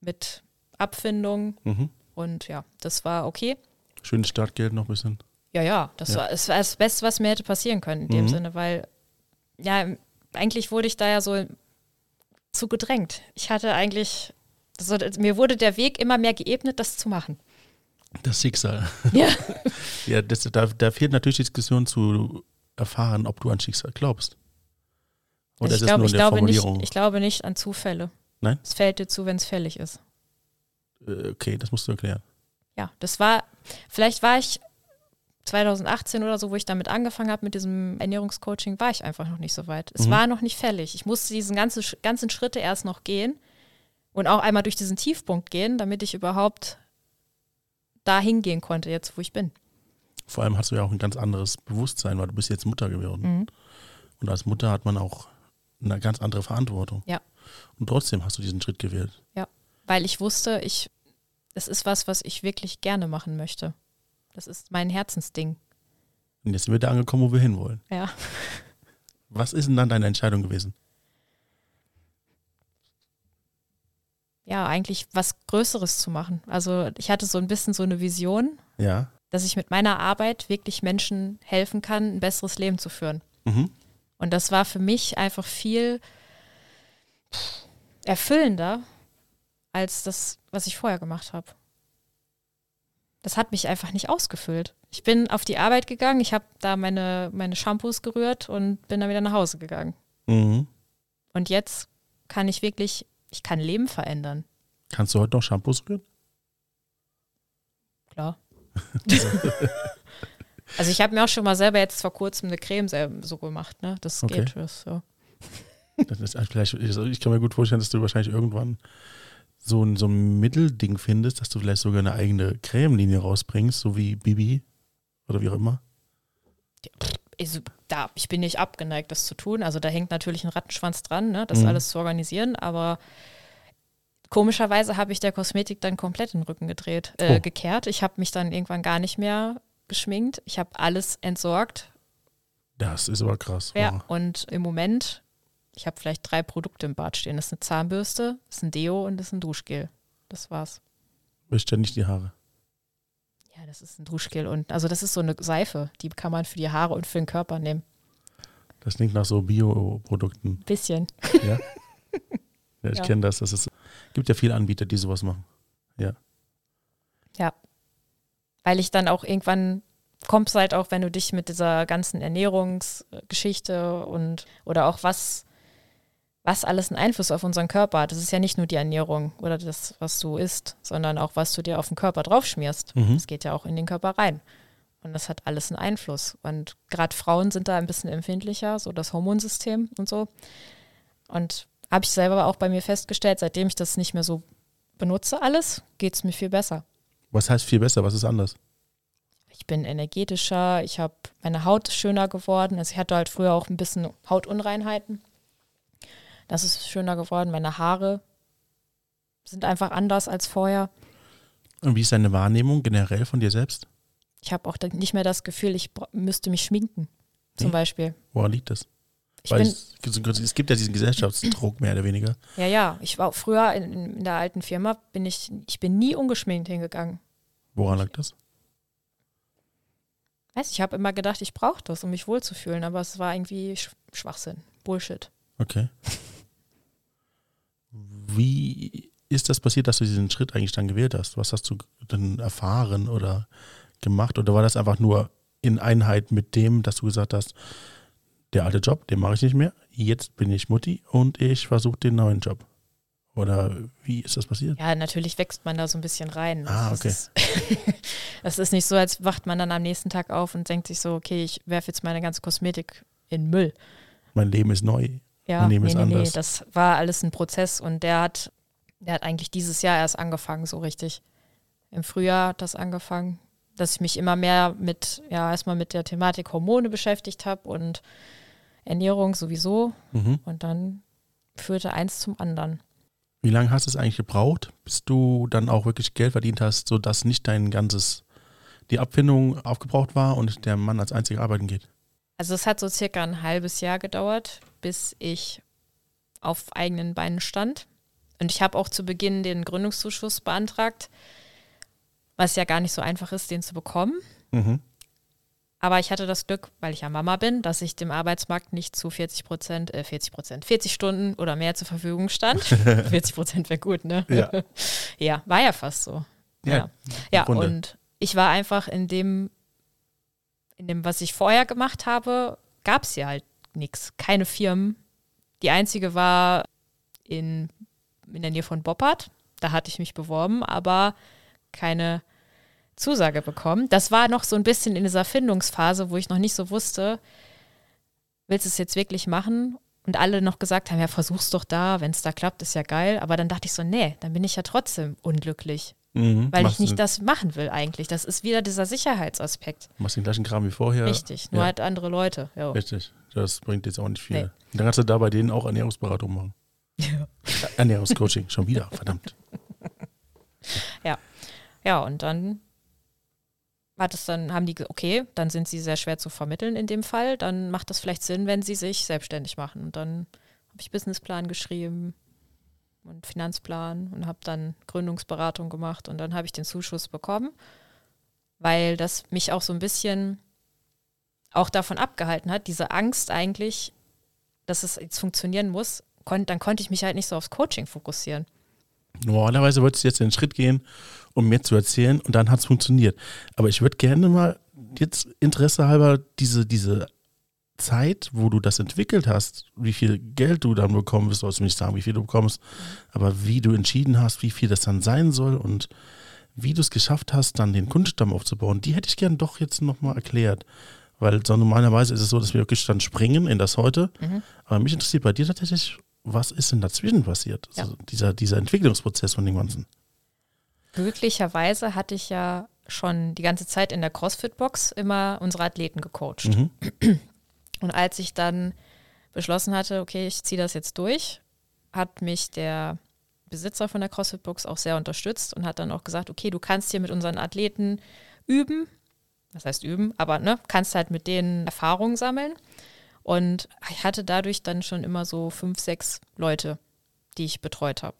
mit Abfindung. Mhm. Und ja, das war okay. Schönes Startgeld noch ein bisschen. Ja, ja, das Ja. war es war das Beste, was mir hätte passieren können in dem Mhm. Sinne, weil ja, eigentlich wurde ich da ja so zu gedrängt. Ich hatte eigentlich, so, mir wurde der Weg immer mehr geebnet, das zu machen. Das Schicksal. Ja. Ja, das, da, da fehlt natürlich die Diskussion zu erfahren, ob du an Schicksal glaubst. Oder Also ist ich, nur ich, glaube nicht, ich glaube nicht an Zufälle. Nein? Es fällt dir zu, wenn es fällig ist. Äh, okay, das musst du erklären. Ja, das war, vielleicht war ich 2018 oder so, wo ich damit angefangen habe mit diesem Ernährungscoaching, war ich einfach noch nicht so weit. Es Mhm. war noch nicht fällig. Ich musste diesen ganzen, ganzen Schritte erst noch gehen und auch einmal durch diesen Tiefpunkt gehen, damit ich überhaupt da hingehen konnte, jetzt wo ich bin. Vor allem hast du ja auch ein ganz anderes Bewusstsein, weil du bist jetzt Mutter geworden. Mhm. Und als Mutter hat man auch eine ganz andere Verantwortung. Ja. Und trotzdem hast du diesen Schritt gewählt. Ja, weil ich wusste, ich, das ist was, was ich wirklich gerne machen möchte. Das ist mein Herzensding. Und jetzt sind wir da angekommen, wo wir hinwollen. Ja. Was ist denn dann deine Entscheidung gewesen? Ja, eigentlich was Größeres zu machen. Also ich hatte so ein bisschen so eine Vision, Ja. dass ich mit meiner Arbeit wirklich Menschen helfen kann, ein besseres Leben zu führen. Mhm. Und das war für mich einfach viel erfüllender als das, was ich vorher gemacht habe. Das hat mich einfach nicht ausgefüllt. Ich bin auf die Arbeit gegangen, ich habe da meine, meine Shampoos gerührt und bin dann wieder nach Hause gegangen. Mhm. Und jetzt kann ich wirklich, ich kann Leben verändern. Kannst du heute noch Shampoos rühren? Klar. also ich habe mir auch schon mal selber jetzt vor kurzem eine Creme so gemacht, ne? Das Okay. geht das, so. Das ist vielleicht, ich kann mir gut vorstellen, dass du wahrscheinlich irgendwann so ein, so ein Mittelding findest, dass du vielleicht sogar eine eigene Cremelinie rausbringst, so wie Bibi oder wie auch immer. Also da, ich bin nicht abgeneigt, das zu tun. Also da hängt natürlich ein Rattenschwanz dran, ne, das Mhm. alles zu organisieren, aber komischerweise habe ich der Kosmetik dann komplett den Rücken gedreht, äh, Oh. gekehrt. Ich habe mich dann irgendwann gar nicht mehr geschminkt. Ich habe alles entsorgt. Das ist aber krass. Ja. Wow. Und im Moment, ich habe vielleicht drei Produkte im Bad stehen. Das ist eine Zahnbürste, das ist ein Deo und das ist ein Duschgel. Das war's. Nicht die Haare. Ja, das ist ein Duschgel und also das ist so eine Seife, die kann man für die Haare und für den Körper nehmen. Das klingt nach so Bioprodukten. Bisschen. Ja, ja ich Ja. kenne das. Das ist, gibt ja viele Anbieter, die sowas machen. weil ich dann auch irgendwann kommst halt auch, wenn du dich mit dieser ganzen Ernährungsgeschichte und oder auch was was alles einen Einfluss auf unseren Körper hat. Das ist ja nicht nur die Ernährung oder das, was du isst, sondern auch, was du dir auf den Körper draufschmierst. Mhm. Das geht ja auch in den Körper rein. Und das hat alles einen Einfluss. Und gerade Frauen sind da ein bisschen empfindlicher, so das Hormonsystem und so. Und habe ich selber auch bei mir festgestellt, seitdem ich das nicht mehr so benutze, alles, geht es mir viel besser. Was heißt viel besser? Was ist anders? Ich bin energetischer, ich habe meine Haut schöner geworden. Also ich hatte halt früher auch ein bisschen Hautunreinheiten. Das ist schöner geworden. Meine Haare sind einfach anders als vorher. Und wie ist deine Wahrnehmung generell von dir selbst? Ich habe auch nicht mehr das Gefühl, ich müsste mich schminken, zum Nee. Beispiel. Woran liegt das? Weil es, es gibt ja diesen Gesellschaftsdruck mehr oder weniger. ja, ja, ich war früher in, in der alten Firma, bin ich, ich bin nie ungeschminkt hingegangen. Woran lag das? Weißt, ich habe immer gedacht, ich brauche das, um mich wohlzufühlen, aber es war irgendwie Sch Schwachsinn, Bullshit. Okay. Wie ist das passiert, dass du diesen Schritt eigentlich dann gewählt hast? Was hast du denn erfahren oder gemacht? Oder war das einfach nur in Einheit mit dem, dass du gesagt hast, der alte Job, den mache ich nicht mehr, jetzt bin ich Mutti und ich versuche den neuen Job? Oder wie ist das passiert? Ja, natürlich wächst man da so ein bisschen rein. Ah, Das okay. Ist, das ist nicht so, als wacht man dann am nächsten Tag auf und denkt sich so, okay, ich werfe jetzt meine ganze Kosmetik in Müll. Mein Leben ist neu. Ja, nee, nee, nee, das war alles ein Prozess und der hat, der hat eigentlich dieses Jahr erst angefangen, so richtig. Im Frühjahr hat das angefangen, dass ich mich immer mehr mit, ja, erstmal mit der Thematik Hormone beschäftigt habe und Ernährung sowieso Mhm. und dann führte eins zum anderen. Wie lange hast du es eigentlich gebraucht, bis du dann auch wirklich Geld verdient hast, sodass nicht dein ganzes, die Abfindung aufgebraucht war und der Mann als einziger arbeiten geht? Also es hat so circa ein halbes Jahr gedauert, bis ich auf eigenen Beinen stand. Und ich habe auch zu Beginn den Gründungszuschuss beantragt, was ja gar nicht so einfach ist, den zu bekommen. Mhm. Aber ich hatte das Glück, weil ich ja Mama bin, dass ich dem Arbeitsmarkt nicht zu 40 Prozent, äh 40 Prozent, 40 Stunden oder mehr zur Verfügung stand. 40 Prozent wäre gut, ne? Ja. ja, war ja fast so. Ja, ja Grunde. und ich war einfach in dem, in dem, was ich vorher gemacht habe, gab es ja halt nichts. Keine Firmen. Die einzige war in, in der Nähe von Boppard. Da hatte ich mich beworben, aber keine Zusage bekommen. Das war noch so ein bisschen in dieser Findungsphase, wo ich noch nicht so wusste, willst du es jetzt wirklich machen? Und alle noch gesagt haben, ja, versuch's doch da, wenn es da klappt, ist ja geil. Aber dann dachte ich so, nee, dann bin ich ja trotzdem unglücklich, Mhm. weil ich nicht den, das machen will eigentlich. Das ist wieder dieser Sicherheitsaspekt. Machst den gleichen Kram wie vorher. Richtig, nur ja. halt andere Leute. Jo. Richtig. Das bringt jetzt auch nicht viel. Nee. Dann kannst du da bei denen auch Ernährungsberatung machen. Ernährungscoaching, schon wieder, verdammt. Ja. Ja, und dann hat es dann, haben die, okay, dann sind sie sehr schwer zu vermitteln in dem Fall. Dann macht das vielleicht Sinn, wenn sie sich selbstständig machen. Und dann habe ich Businessplan geschrieben und Finanzplan und habe dann Gründungsberatung gemacht und dann habe ich den Zuschuss bekommen, weil das mich auch so ein bisschen auch davon abgehalten hat, diese Angst eigentlich, dass es jetzt funktionieren muss, kon dann konnte ich mich halt nicht so aufs Coaching fokussieren. Normalerweise wolltest du jetzt den Schritt gehen, um mir zu erzählen und dann hat es funktioniert. Aber ich würde gerne mal jetzt Interesse halber diese, diese Zeit, wo du das entwickelt hast, wie viel Geld du dann bekommen wirst, sollst du nicht sagen, wie viel du bekommst, aber wie du entschieden hast, wie viel das dann sein soll und wie du es geschafft hast, dann den Kundenstamm aufzubauen, die hätte ich gern doch jetzt nochmal erklärt. Weil so normalerweise ist es so, dass wir wirklich dann springen in das heute. Mhm. Aber mich interessiert bei dir tatsächlich, was ist denn dazwischen passiert? Ja. Also dieser, dieser Entwicklungsprozess von dem Ganzen. Glücklicherweise hatte ich ja schon die ganze Zeit in der CrossFit-Box immer unsere Athleten gecoacht. Mhm. Und als ich dann beschlossen hatte, okay, ich ziehe das jetzt durch, hat mich der Besitzer von der CrossFit-Box auch sehr unterstützt und hat dann auch gesagt, okay, du kannst hier mit unseren Athleten üben. Das heißt üben, aber ne, kannst halt mit denen Erfahrungen sammeln. Und ich hatte dadurch dann schon immer so fünf, sechs Leute, die ich betreut habe.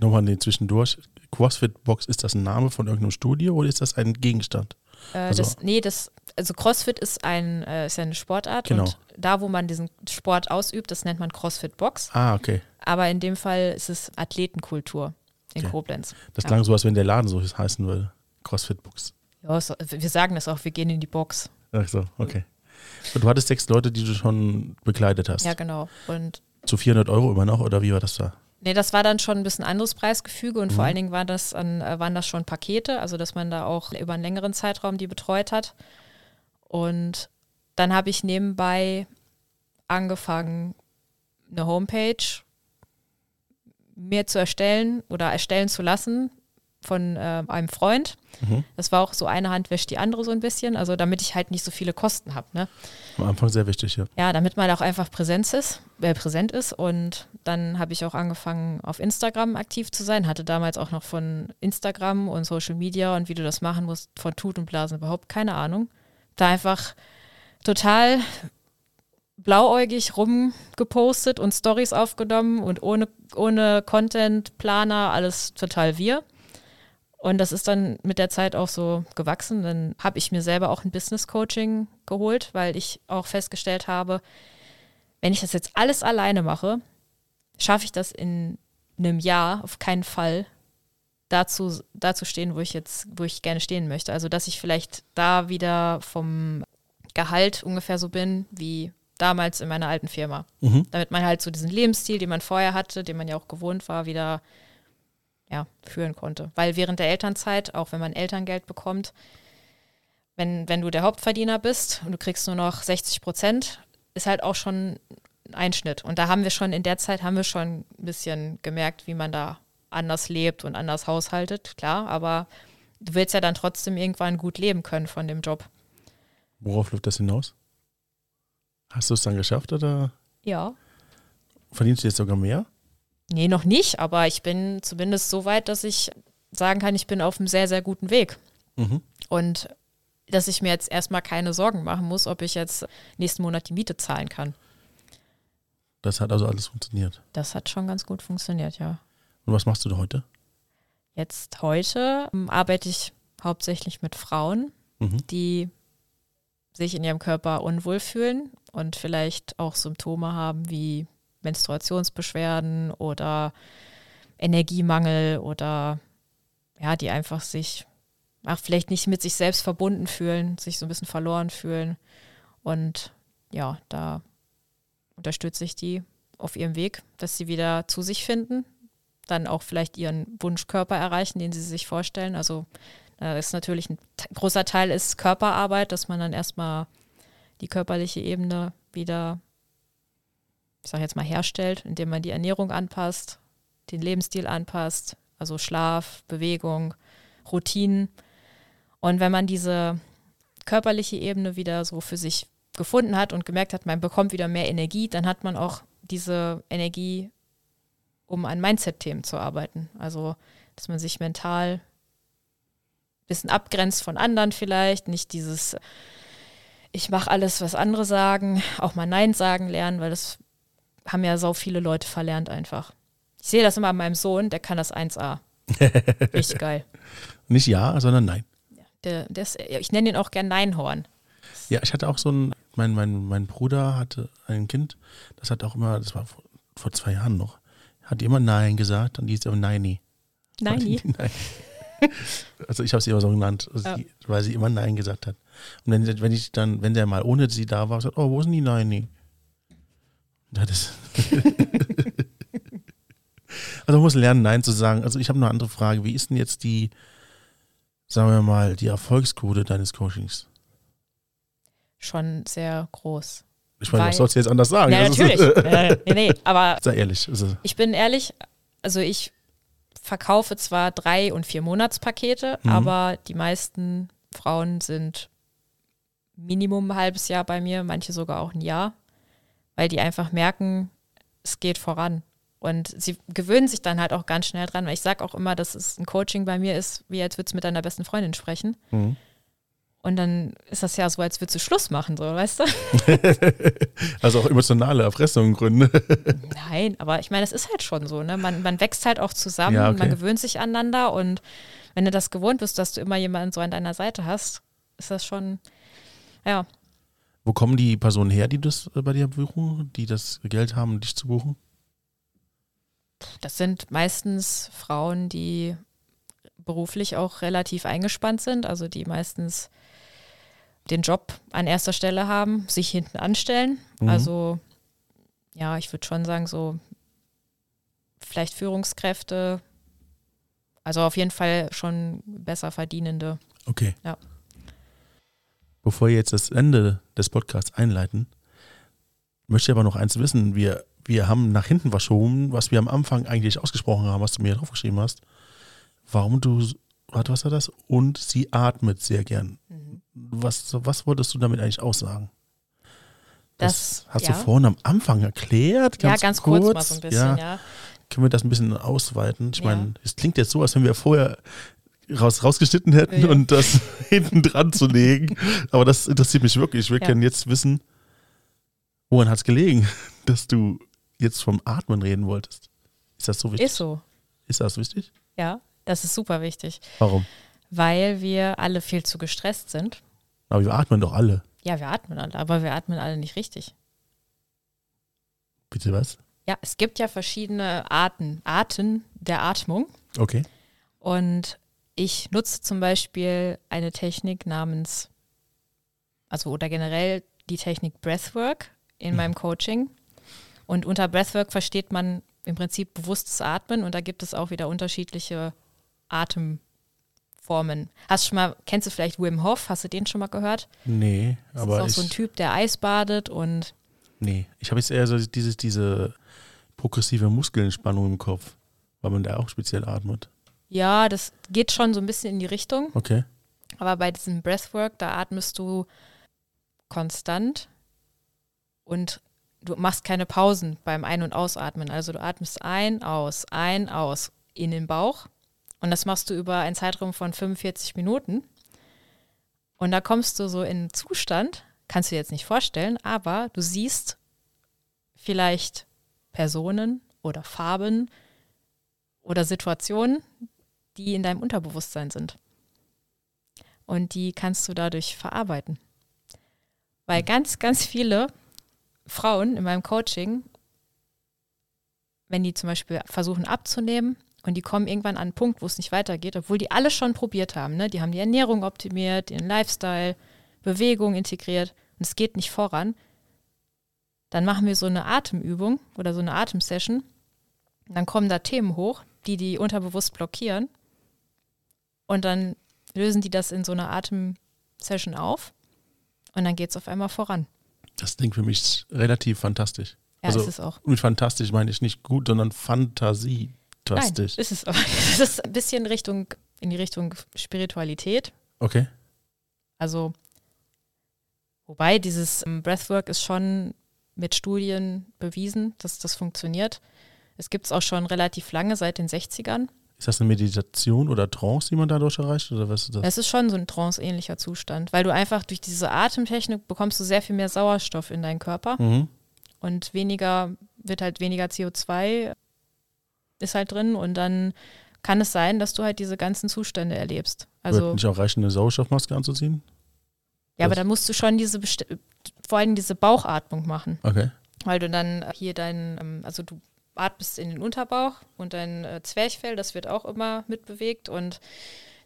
Nochmal den zwischendurch. CrossFit Box, ist das ein Name von irgendeinem Studio oder ist das ein Gegenstand? Äh, Also- das, nee, das, also CrossFit ist ein, äh, ist ja eine Sportart Genau. und da, wo man diesen Sport ausübt, das nennt man CrossFit Box. Ah, okay. Aber in dem Fall ist es Athletenkultur in Okay. Koblenz. Das Ja. klang so, als wenn der Laden so heißen würde. CrossFit Box. Ja, so, wir sagen das auch, wir gehen in die Box. Ach so, okay. Und du hattest sechs Leute, die du schon begleitet hast. Ja, genau. Und Zu 400 Euro immer noch oder wie war das da? nee, das war dann schon ein bisschen anderes Preisgefüge und vor Mhm. allen Dingen war das an, äh, waren das schon Pakete, also dass man da auch über einen längeren Zeitraum die betreut hat. Und dann habe ich nebenbei angefangen, eine Homepage mir zu erstellen oder erstellen zu lassen von äh, einem Freund. Mhm. Das war auch so eine Hand wäscht die andere so ein bisschen, also damit ich halt nicht so viele Kosten habe. Ne? Am Anfang sehr wichtig, ja. Ja, damit man auch einfach Präsenz ist, äh, präsent ist. Und dann habe ich auch angefangen, auf Instagram aktiv zu sein. Hatte damals auch noch von Instagram und Social Media und wie du das machen musst, von Tut und Blasen überhaupt keine Ahnung. Da einfach total blauäugig rumgepostet und Stories aufgenommen und ohne, ohne Content, Planer, alles total wir. Und das ist dann mit der Zeit auch so gewachsen. Dann habe ich mir selber auch ein Business Coaching geholt, weil ich auch festgestellt habe, wenn ich das jetzt alles alleine mache, schaffe ich das in einem Jahr auf keinen Fall dazu, dazu stehen, wo ich jetzt, wo ich gerne stehen möchte. Also dass ich vielleicht da wieder vom Gehalt ungefähr so bin wie damals in meiner alten Firma. Mhm. Damit man halt so diesen Lebensstil, den man vorher hatte, den man ja auch gewohnt war, wieder ja, führen konnte. Weil während der Elternzeit, auch wenn man Elterngeld bekommt, wenn, wenn du der Hauptverdiener bist und du kriegst nur noch 60 Prozent, ist halt auch schon ein Einschnitt. Und da haben wir schon, in der Zeit haben wir schon ein bisschen gemerkt, wie man da anders lebt und anders haushaltet, klar, aber du willst ja dann trotzdem irgendwann gut leben können von dem Job. Worauf läuft das hinaus? Hast du es dann geschafft oder Ja. verdienst du jetzt sogar mehr? Nee, noch nicht, aber ich bin zumindest so weit, dass ich sagen kann, ich bin auf einem sehr, sehr guten Weg. Mhm. Und dass ich mir jetzt erstmal keine Sorgen machen muss, ob ich jetzt nächsten Monat die Miete zahlen kann. Das hat also alles funktioniert. Das hat schon ganz gut funktioniert, ja. Und was machst du da heute? Jetzt heute ähm, arbeite ich hauptsächlich mit Frauen, Mhm. die sich in ihrem Körper unwohl fühlen und vielleicht auch Symptome haben wie Menstruationsbeschwerden oder Energiemangel oder ja, die einfach sich ach, vielleicht nicht mit sich selbst verbunden fühlen, sich so ein bisschen verloren fühlen. Und ja, da unterstütze ich die auf ihrem Weg, dass sie wieder zu sich finden, dann auch vielleicht ihren Wunschkörper erreichen, den sie sich vorstellen. Also da ist natürlich ein großer Teil ist Körperarbeit, dass man dann erstmal die körperliche Ebene wieder, ich sage jetzt mal, herstellt, indem man die Ernährung anpasst, den Lebensstil anpasst, also Schlaf, Bewegung, Routinen. Und wenn man diese körperliche Ebene wieder so für sich gefunden hat und gemerkt hat, man bekommt wieder mehr Energie, dann hat man auch diese Energie um an Mindset-Themen zu arbeiten. Also, dass man sich mental ein bisschen abgrenzt von anderen vielleicht, nicht dieses, ich mache alles, was andere sagen, auch mal Nein sagen lernen, weil das haben ja so viele Leute verlernt einfach. Ich sehe das immer an meinem Sohn, der kann das 1A. Richtig geil. Nicht ja, sondern nein. Der, der ist, ich nenne ihn auch gern Neinhorn. Ja, ich hatte auch so ein, mein, mein, mein Bruder hatte ein Kind, das hat auch immer, das war vor, vor zwei Jahren noch, hat immer Nein gesagt und die ist aber Neini. Neini? Nein. Also ich habe sie immer so genannt, also Ja. die, weil sie immer Nein gesagt hat. Und wenn, wenn ich dann, wenn der mal ohne sie da war, sagt, oh, wo ist denn die Neini? Ja, das also man muss lernen, Nein zu sagen. Also ich habe noch eine andere Frage. Wie ist denn jetzt die, sagen wir mal, die Erfolgsquote deines Coachings? Schon sehr groß. Ich meine, Weil- was sollst du jetzt anders sagen? Ja, natürlich. Äh, nee, nee, aber sei ehrlich. Also, ich bin ehrlich, also ich verkaufe zwar drei- und vier Monatspakete, Mhm. aber die meisten Frauen sind Minimum ein halbes Jahr bei mir, manche sogar auch ein Jahr, weil die einfach merken, es geht voran. Und sie gewöhnen sich dann halt auch ganz schnell dran. Weil ich sage auch immer, dass es ein Coaching bei mir ist, wie als würdest du mit deiner besten Freundin sprechen. mhm. Und dann ist das ja so, als würdest du Schluss machen, so, weißt du? also auch emotionale Erpressung Gründe. Nein, aber ich meine, es ist halt schon so, ne? Man, man wächst halt auch zusammen, Ja, okay. man gewöhnt sich aneinander und wenn du das gewohnt bist, dass du immer jemanden so an deiner Seite hast, ist das schon, ja, Wo kommen die Personen her, die das äh, bei dir buchen, die das Geld haben, dich zu buchen? das sind meistens Frauen, die beruflich auch relativ eingespannt sind, also die meistens den Job an erster Stelle haben, sich hinten anstellen. Mhm. Also ja, ich würde schon sagen, so vielleicht Führungskräfte, also auf jeden Fall schon besser verdienende. Okay. Ja. Bevor wir jetzt das Ende des Podcasts einleiten, möchte ich aber noch eins wissen. Wir, wir haben nach hinten verschoben, was wir am Anfang eigentlich ausgesprochen haben, was du mir draufgeschrieben hast. Warum du, warte, was war das? Und sie atmet sehr gern. Was, was wolltest du damit eigentlich aussagen? Das, hast ja. du vorhin am Anfang erklärt? ja, ganz kurz, mal so ein bisschen, ja. Können wir das ein bisschen ausweiten? Ich Ja. meine, es klingt jetzt so, als wenn wir vorher raus, rausgeschnitten hätten Ja. und das hinten dran zu legen. Aber das interessiert mich wirklich. Wir Ja. können jetzt wissen, woran hat es gelegen, dass du jetzt vom Atmen reden wolltest. Ist das so wichtig? Ist so, Ist das wichtig? ja. Das ist super wichtig, Warum? weil wir alle viel zu gestresst sind. Aber wir atmen doch alle. Ja, wir atmen alle, aber wir atmen alle nicht richtig. Bitte was? Ja, es gibt ja verschiedene Arten, Arten der Atmung. Okay. Und ich nutze zum Beispiel eine Technik namens, also oder generell die Technik Breathwork in Mhm. meinem Coaching. Und unter Breathwork versteht man im Prinzip bewusstes Atmen und da gibt es auch wieder unterschiedliche Atemformen. Hast du schon mal, kennst du vielleicht Wim Hof? Hast du den schon mal gehört? Nee, Das aber ist auch ich, so ein Typ, der Eis badet und nee. ich habe jetzt eher so dieses, diese progressive Muskelentspannung im Kopf, weil man da auch speziell atmet. Ja, das geht schon so ein bisschen in die Richtung. Okay. Aber bei diesem Breathwork, da atmest du konstant und du machst keine Pausen beim Ein- und Ausatmen. Also du atmest ein, aus, ein, aus in den Bauch. Und das machst du über einen Zeitraum von 45 Minuten. Und da kommst du so in einen Zustand, kannst du dir jetzt nicht vorstellen, aber du siehst vielleicht Personen oder Farben oder Situationen, die in deinem Unterbewusstsein sind. Und die kannst du dadurch verarbeiten. Weil ganz, ganz viele Frauen in meinem Coaching, wenn die zum Beispiel versuchen abzunehmen und die kommen irgendwann an einen Punkt, wo es nicht weitergeht, obwohl die alles schon probiert haben. Ne? Die haben die Ernährung optimiert, den Lifestyle, Bewegung integriert und es geht nicht voran. Dann machen wir so eine Atemübung oder so eine Atemsession. Und dann kommen da Themen hoch, die die unterbewusst blockieren. Und dann lösen die das in so einer Atemsession auf. Und dann geht es auf einmal voran. Das klingt für mich relativ fantastisch. Ja, Also- ist es auch. Und mit fantastisch meine ich nicht gut, sondern Nein, fantasie-tastisch. ist es auch. Das ist ein bisschen Richtung, in die Richtung Spiritualität. Okay. Also, wobei dieses ähm, Breathwork ist schon mit Studien bewiesen, dass das funktioniert. Es gibt es auch schon relativ lange, seit den 60ern. Ist das eine Meditation oder Trance, die man dadurch erreicht? Oder was ist das? Es ist schon so ein trance-ähnlicher Zustand, weil du einfach durch diese Atemtechnik bekommst du sehr viel mehr Sauerstoff in deinen Körper Mhm. und weniger, wird halt weniger CO2 ist halt drin und dann kann es sein, dass du halt diese ganzen Zustände erlebst. Wird Also, nicht auch reichen, eine Sauerstoffmaske anzuziehen? ja, aber das- dann musst du schon diese, besti- vor allem diese Bauchatmung machen. Okay. weil du dann hier dein, ähm, also du atmest in den Unterbauch und dein äh, Zwerchfell, das wird auch immer mitbewegt und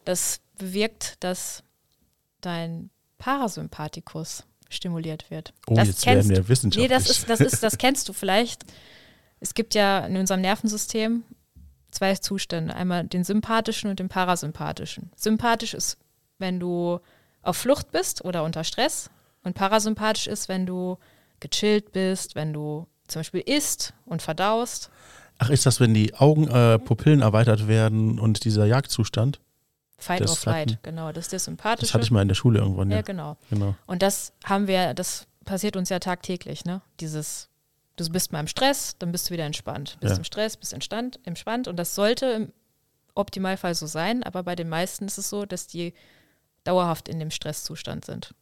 das bewirkt, dass dein Parasympathikus stimuliert wird. Oh, das jetzt werden wir Nee, wissenschaftlich. das ist, das ist, das kennst du vielleicht. Es gibt ja in unserem Nervensystem zwei Zustände, einmal den sympathischen und den parasympathischen. Sympathisch ist, wenn du auf Flucht bist oder unter Stress und parasympathisch ist, wenn du gechillt bist, wenn du zum Beispiel isst und verdaust. Ach, ist das, wenn die Augenpupillen äh, erweitert werden und dieser Jagdzustand? Fight or flight, genau, das ist der sympathische. Das hatte ich mal in der Schule irgendwann, ja. ja, genau. Genau. Und das haben wir, das passiert uns ja tagtäglich, ne? Dieses, du bist mal im Stress, dann bist du wieder entspannt. Bist Ja. im Stress, bist entspannt, entspannt. Und das sollte im Optimalfall so sein, aber bei den meisten ist es so, dass die dauerhaft in dem Stresszustand sind.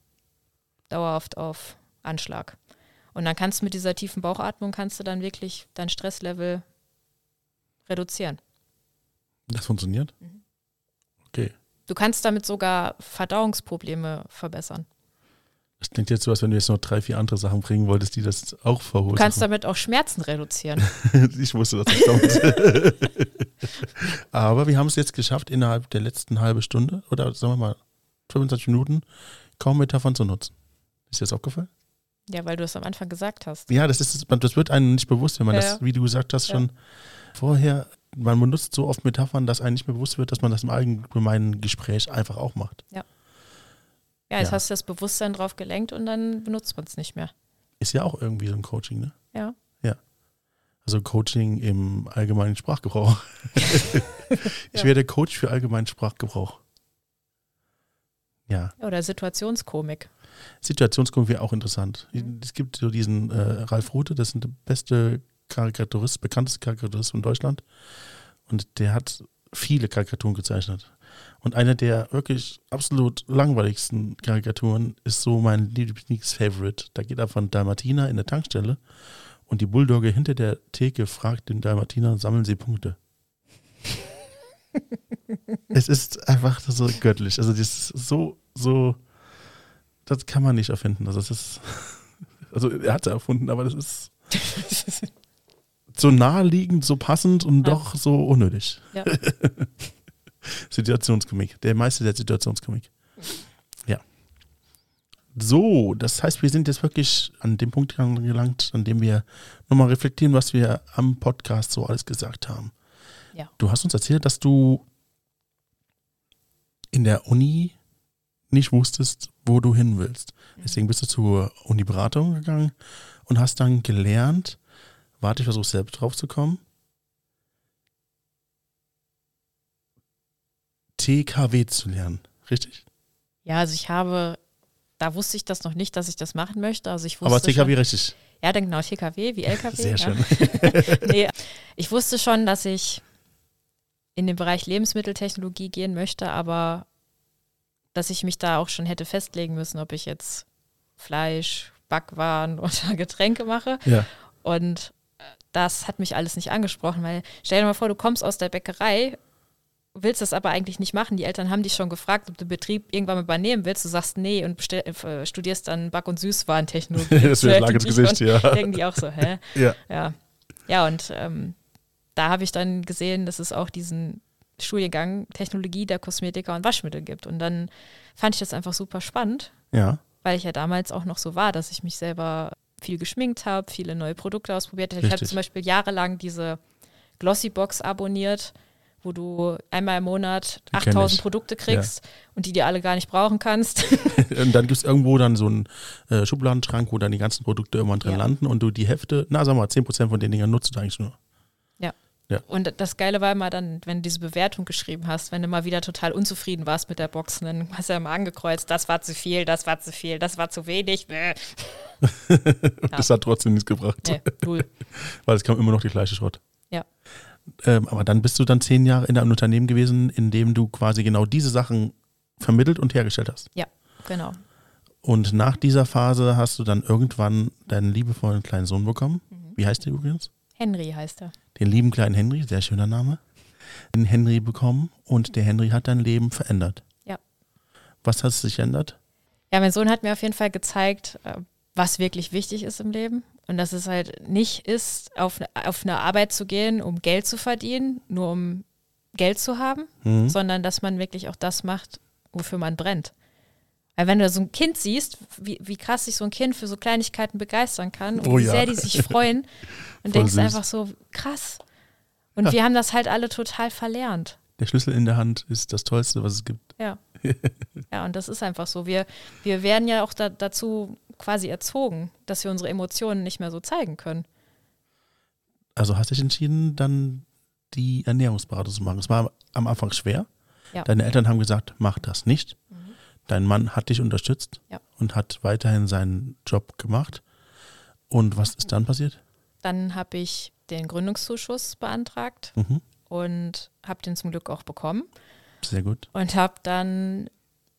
Dauerhaft auf Anschlag. Und dann kannst du mit dieser tiefen Bauchatmung kannst du dann wirklich dein Stresslevel reduzieren. Das funktioniert? Mhm. Okay. Du kannst damit sogar Verdauungsprobleme verbessern. Das klingt jetzt so, als wenn du jetzt noch drei, vier andere Sachen bringen wolltest, die das auch Du verholen. kannst damit auch Schmerzen reduzieren. ich wusste, dass das kommt. Aber wir haben es jetzt geschafft, innerhalb der letzten halben Stunde oder sagen wir mal 25 Minuten kaum Metaphern zu nutzen. Ist dir das aufgefallen? Ja, weil du es am Anfang gesagt hast. Ja, das ist, das wird einem nicht bewusst, wenn man Ja, das, ja. wie du gesagt hast, Ja. schon vorher, man benutzt so oft Metaphern, dass einem nicht mehr bewusst wird, dass man das im allgemeinen Gespräch einfach auch macht. Ja, jetzt Ja. hast du das Bewusstsein drauf gelenkt und dann benutzt man es nicht mehr. Ist ja auch irgendwie so ein Coaching, ne? Ja. Also Coaching im allgemeinen Sprachgebrauch. ich Ja. werde Coach für allgemeinen Sprachgebrauch. Ja, Oder Situationskomik. Situationskomik wäre auch interessant. Mhm. Es gibt so diesen äh, Ralf Rute, das ist der beste Karikaturist, bekannteste Karikaturist von Deutschland. Und der hat viele Karikaturen gezeichnet. Und eine der wirklich absolut langweiligsten Karikaturen ist so mein Lieblingsfavorite. Da geht er von Dalmatiner in der Tankstelle und die Bulldogge hinter der Theke fragt den Dalmatiner, sammeln Sie Punkte. Es ist einfach so göttlich. Also das ist so, so, das kann man nicht erfinden. Also das ist, also er hat es erfunden, aber das ist so naheliegend, so passend und Ja. doch so unnötig. Ja. Situationskomik. Der Meister der Situationskomik. Ja. So, das heißt, wir sind jetzt wirklich an dem Punkt gelangt, an dem wir nochmal reflektieren, was wir am Podcast so alles gesagt haben. Ja. Du hast uns erzählt, dass du in der Uni nicht wusstest, wo du hin willst. Deswegen bist du zur Uni-Beratung gegangen und hast dann gelernt, warte, ich versuche selbst drauf zu kommen, TKW zu lernen, richtig? Ja, also ich habe, da wusste ich das noch nicht, dass ich das machen möchte. Also ich wusste Aber TKW schon, richtig. Ja, dann genau, TKW wie LKW. Sehr ja. schön. nee, ich wusste schon, dass ich in den Bereich Lebensmitteltechnologie gehen möchte, aber dass ich mich da auch schon hätte festlegen müssen, ob ich jetzt Fleisch, Backwaren oder Getränke mache. Ja. Und äh, das hat mich alles nicht angesprochen, weil stell dir mal vor, du kommst aus der Bäckerei, willst das aber eigentlich nicht machen. Die Eltern haben dich schon gefragt, ob du den Betrieb irgendwann mal übernehmen willst. Du sagst nee und äh, studierst dann Back- und Süßwarentechnologie. Das wäre Schlag ins Gesicht, ja. Denken die auch so, hä? Ja. Ja, ja und ähm, da habe ich dann gesehen, dass es auch diesen Studiengang Technologie der Kosmetika und Waschmittel gibt. Und dann fand ich das einfach super spannend, Ja. weil ich ja damals auch noch so war, dass ich mich selber viel geschminkt habe, viele neue Produkte ausprobiert habe. Ich habe zum Beispiel jahrelang diese Glossybox abonniert, wo du einmal im Monat Die kenn 8000 ich. Produkte kriegst und die dir alle gar nicht brauchen kannst. Und dann gibt es irgendwo dann so einen äh, Schubladenschrank, wo dann die ganzen Produkte irgendwann drin Ja. landen und du die Hefte, na sag mal, 10% von den Dingern nutzt du eigentlich nur. Und das Geile war immer dann, wenn du diese Bewertung geschrieben hast, wenn du mal wieder total unzufrieden warst mit der Box, dann hast du ja mal angekreuzt, das war zu viel, das war zu viel, das war zu wenig. Bäh. Das hat trotzdem nichts gebracht, Nee, null. weil es kam immer noch die gleiche Schrott. Ja. Ähm, aber dann bist du dann zehn Jahre in einem Unternehmen gewesen, in dem du quasi genau diese Sachen vermittelt und hergestellt hast. Genau. Und nach dieser Phase hast du dann irgendwann deinen liebevollen kleinen Sohn bekommen. Wie heißt der übrigens? Henry heißt er. Den lieben kleinen Henry, sehr schöner Name. Den Henry bekommen und der Henry hat dein Leben verändert. Ja. Was hat sich geändert? Ja, mein Sohn hat mir auf jeden Fall gezeigt, äh, was wirklich wichtig ist im Leben. Und dass es halt nicht ist, auf, ne- auf eine Arbeit zu gehen, um Geld zu verdienen, nur um Geld zu haben, Mhm. sondern dass man wirklich auch das macht, wofür man brennt. Weil wenn du so ein Kind siehst, wie, wie krass sich so ein Kind für so Kleinigkeiten begeistern kann und Oh wie ja. sehr die sich freuen und denkst süß. einfach so, krass. Und wir haben das halt alle total verlernt. Der Schlüssel in der Hand ist das Tollste, was es gibt. Ja. ja, und das ist einfach so. Wir, wir werden ja auch da, dazu quasi erzogen, dass wir unsere Emotionen nicht mehr so zeigen können. Also hast dich entschieden, dann die Ernährungsberatung zu machen. Es war am Anfang schwer. Ja. Deine Eltern haben gesagt, mach das nicht. Dein Mann hat dich unterstützt Ja. und hat weiterhin seinen Job gemacht. Und was ist dann passiert? Dann habe ich den Gründungszuschuss beantragt Mhm. und habe den zum Glück auch bekommen. Sehr gut. Und habe dann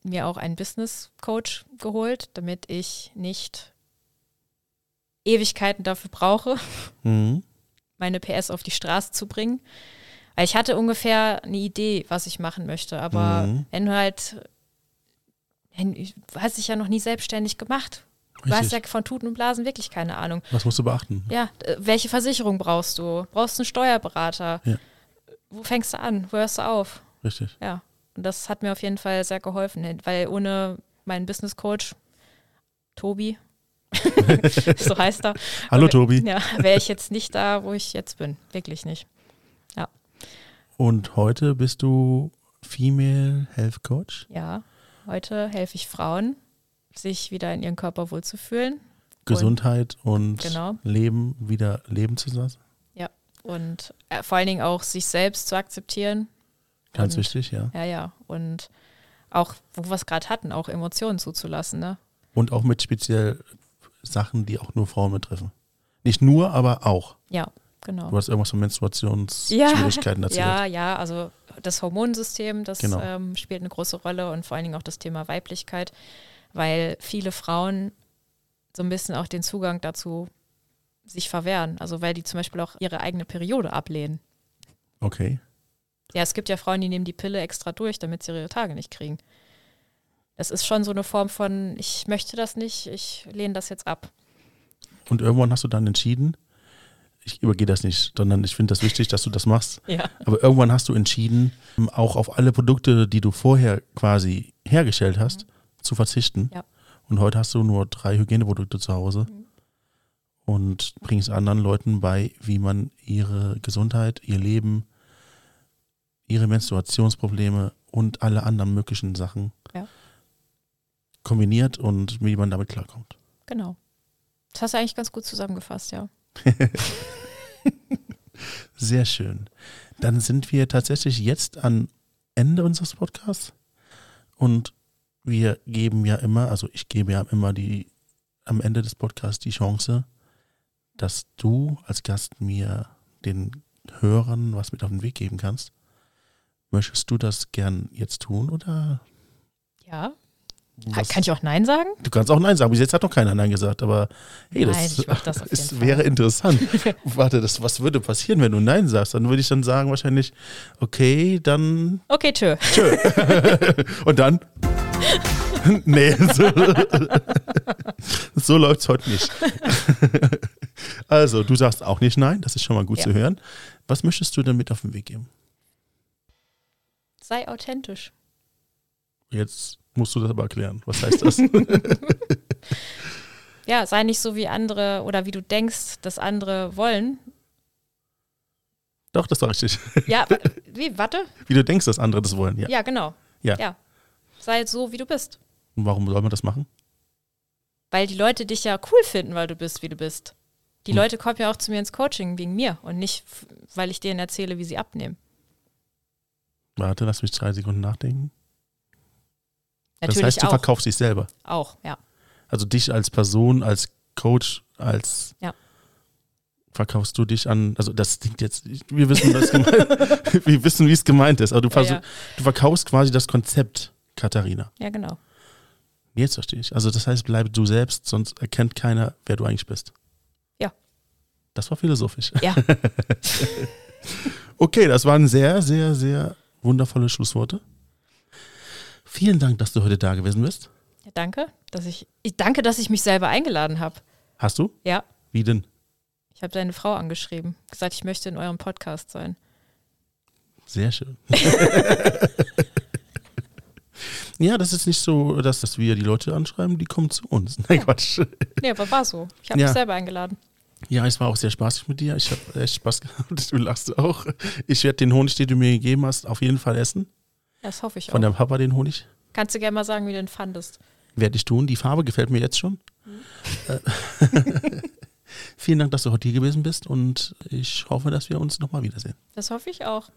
mir auch einen Business Coach geholt, damit ich nicht Ewigkeiten dafür brauche, Mhm. meine PS auf die Straße zu bringen. Weil ich hatte ungefähr eine Idee, was ich machen möchte. Aber Mhm. wenn du halt, du hast dich ja noch nie selbstständig gemacht. Du hast ja Richtig. von Tuten und Blasen wirklich keine Ahnung. Was musst du beachten? Ja, äh, welche Versicherung brauchst du? Brauchst du einen Steuerberater? Ja. Wo fängst du an? Wo hörst du auf? Richtig. Ja, und das hat mir auf jeden Fall sehr geholfen, weil ohne meinen Business Coach, Tobi, so heißt er, Hallo Tobi. ja, wäre ich jetzt nicht da, wo ich jetzt bin. Wirklich nicht. Und heute bist du Female Health Coach. Ja, heute helfe ich Frauen, sich wieder in ihren Körper wohlzufühlen Gesundheit und Genau. Leben wieder leben zu lassen. und äh, vor allen Dingen auch sich selbst zu akzeptieren. Ganz Und- wichtig, ja. Ja, ja. Und auch, wo wir es gerade hatten, auch Emotionen zuzulassen. Ne? Und auch mit speziell Sachen, die auch nur Frauen betreffen. Nicht nur, aber auch. Ja, genau. Du hast irgendwas von Menstruationsschwierigkeiten erzählt. Ja, ja, also das Hormonsystem, das Genau. ähm, spielt eine große Rolle und vor allen Dingen auch das Thema Weiblichkeit, weil viele Frauen so ein bisschen auch den Zugang dazu sich verwehren. Also weil die zum Beispiel auch ihre eigene Periode ablehnen. Okay. Ja, es gibt ja Frauen, die nehmen die Pille extra durch, damit sie ihre Tage nicht kriegen. Das ist schon so eine Form von, ich möchte das nicht, ich lehne das jetzt ab. Und irgendwann hast du dann entschieden, ich übergehe das nicht, sondern ich finde das wichtig, dass du das machst. Ja. Aber irgendwann hast du entschieden, auch auf alle Produkte, die du vorher quasi hergestellt hast, zu verzichten. Mhm. Ja. Und heute hast du nur drei Hygieneprodukte zu Hause Mhm. und bringst anderen Leuten bei, wie man ihre Gesundheit, ihr Leben, ihre Menstruationsprobleme und alle anderen möglichen Sachen Ja. kombiniert und wie man damit klarkommt. Genau. Das hast du eigentlich ganz gut zusammengefasst, ja. Sehr schön. Dann sind wir tatsächlich jetzt am Ende unseres Podcasts und wir geben ja immer, also ich gebe ja immer die am Ende des Podcasts die Chance, dass du als Gast mir den Hörern was mit auf den Weg geben kannst. Möchtest du das gern jetzt tun oder? Ja. Was- Kann ich auch Nein sagen? Du kannst auch Nein sagen. Bis jetzt hat noch keiner Nein gesagt, aber hey, das, Nein, das Fall. wäre interessant. Warte, das, was würde passieren, wenn du Nein sagst? Dann würde ich dann sagen wahrscheinlich, okay, dann Okay, tschö. tschö. Und dann? nee, so, so läuft es heute nicht. also, du sagst auch nicht Nein, das ist schon mal gut Ja. zu hören. Was möchtest du denn mit auf den Weg geben? Sei authentisch. Jetzt musst du das aber erklären. Was heißt das? Ja, sei nicht so wie andere oder wie du denkst, dass andere wollen. Doch, das war richtig. Ja, wie, warte? Wie du denkst, dass andere das wollen. Ja. Ja, genau. Ja. Sei so, wie du bist. Und warum soll man das machen? Weil die Leute dich ja cool finden, weil du bist, wie du bist. Die Hm. Leute kommen ja auch zu mir ins Coaching wegen mir und nicht, weil ich denen erzähle, wie sie abnehmen. Warte, lass mich drei Sekunden nachdenken. Natürlich das heißt, du auch. verkaufst dich selber. Auch, ja. Also dich als Person, als Coach, als. Ja. verkaufst du dich an, also das klingt jetzt, wir wissen, gemeint, wir wissen, wie es gemeint ist, aber du, versuch, ja. du verkaufst quasi das Konzept, Katharina. Ja, genau. Jetzt verstehe ich. Also das heißt, bleib du selbst, sonst erkennt keiner, wer du eigentlich bist. Ja. Das war philosophisch. Ja. Okay, das waren sehr, sehr, sehr wundervolle Schlussworte. Vielen Dank, dass du heute da gewesen bist. ja danke, dass ich, ich danke, dass ich mich selber eingeladen habe. Hast du? Ja. Wie denn? Ich habe deine Frau angeschrieben, gesagt, ich möchte in eurem Podcast sein. Sehr schön. ja, das ist nicht so, dass, dass wir die Leute anschreiben, die kommen zu uns. Nein, Quatsch. Nee, aber war so. Ich habe Ja. mich selber eingeladen. Ja, es war auch sehr spaßig mit dir. Ich habe echt Spaß gehabt. Du lachst auch. Ich werde den Honig, den du mir gegeben hast, auf jeden Fall essen. Das hoffe ich auch. Von deinem Papa den Honig. Kannst du gerne mal sagen, wie du den fandest? Werde ich tun. Die Farbe gefällt mir jetzt schon. Äh, Vielen Dank, dass du heute hier gewesen bist und ich hoffe, dass wir uns nochmal wiedersehen. Das hoffe ich auch.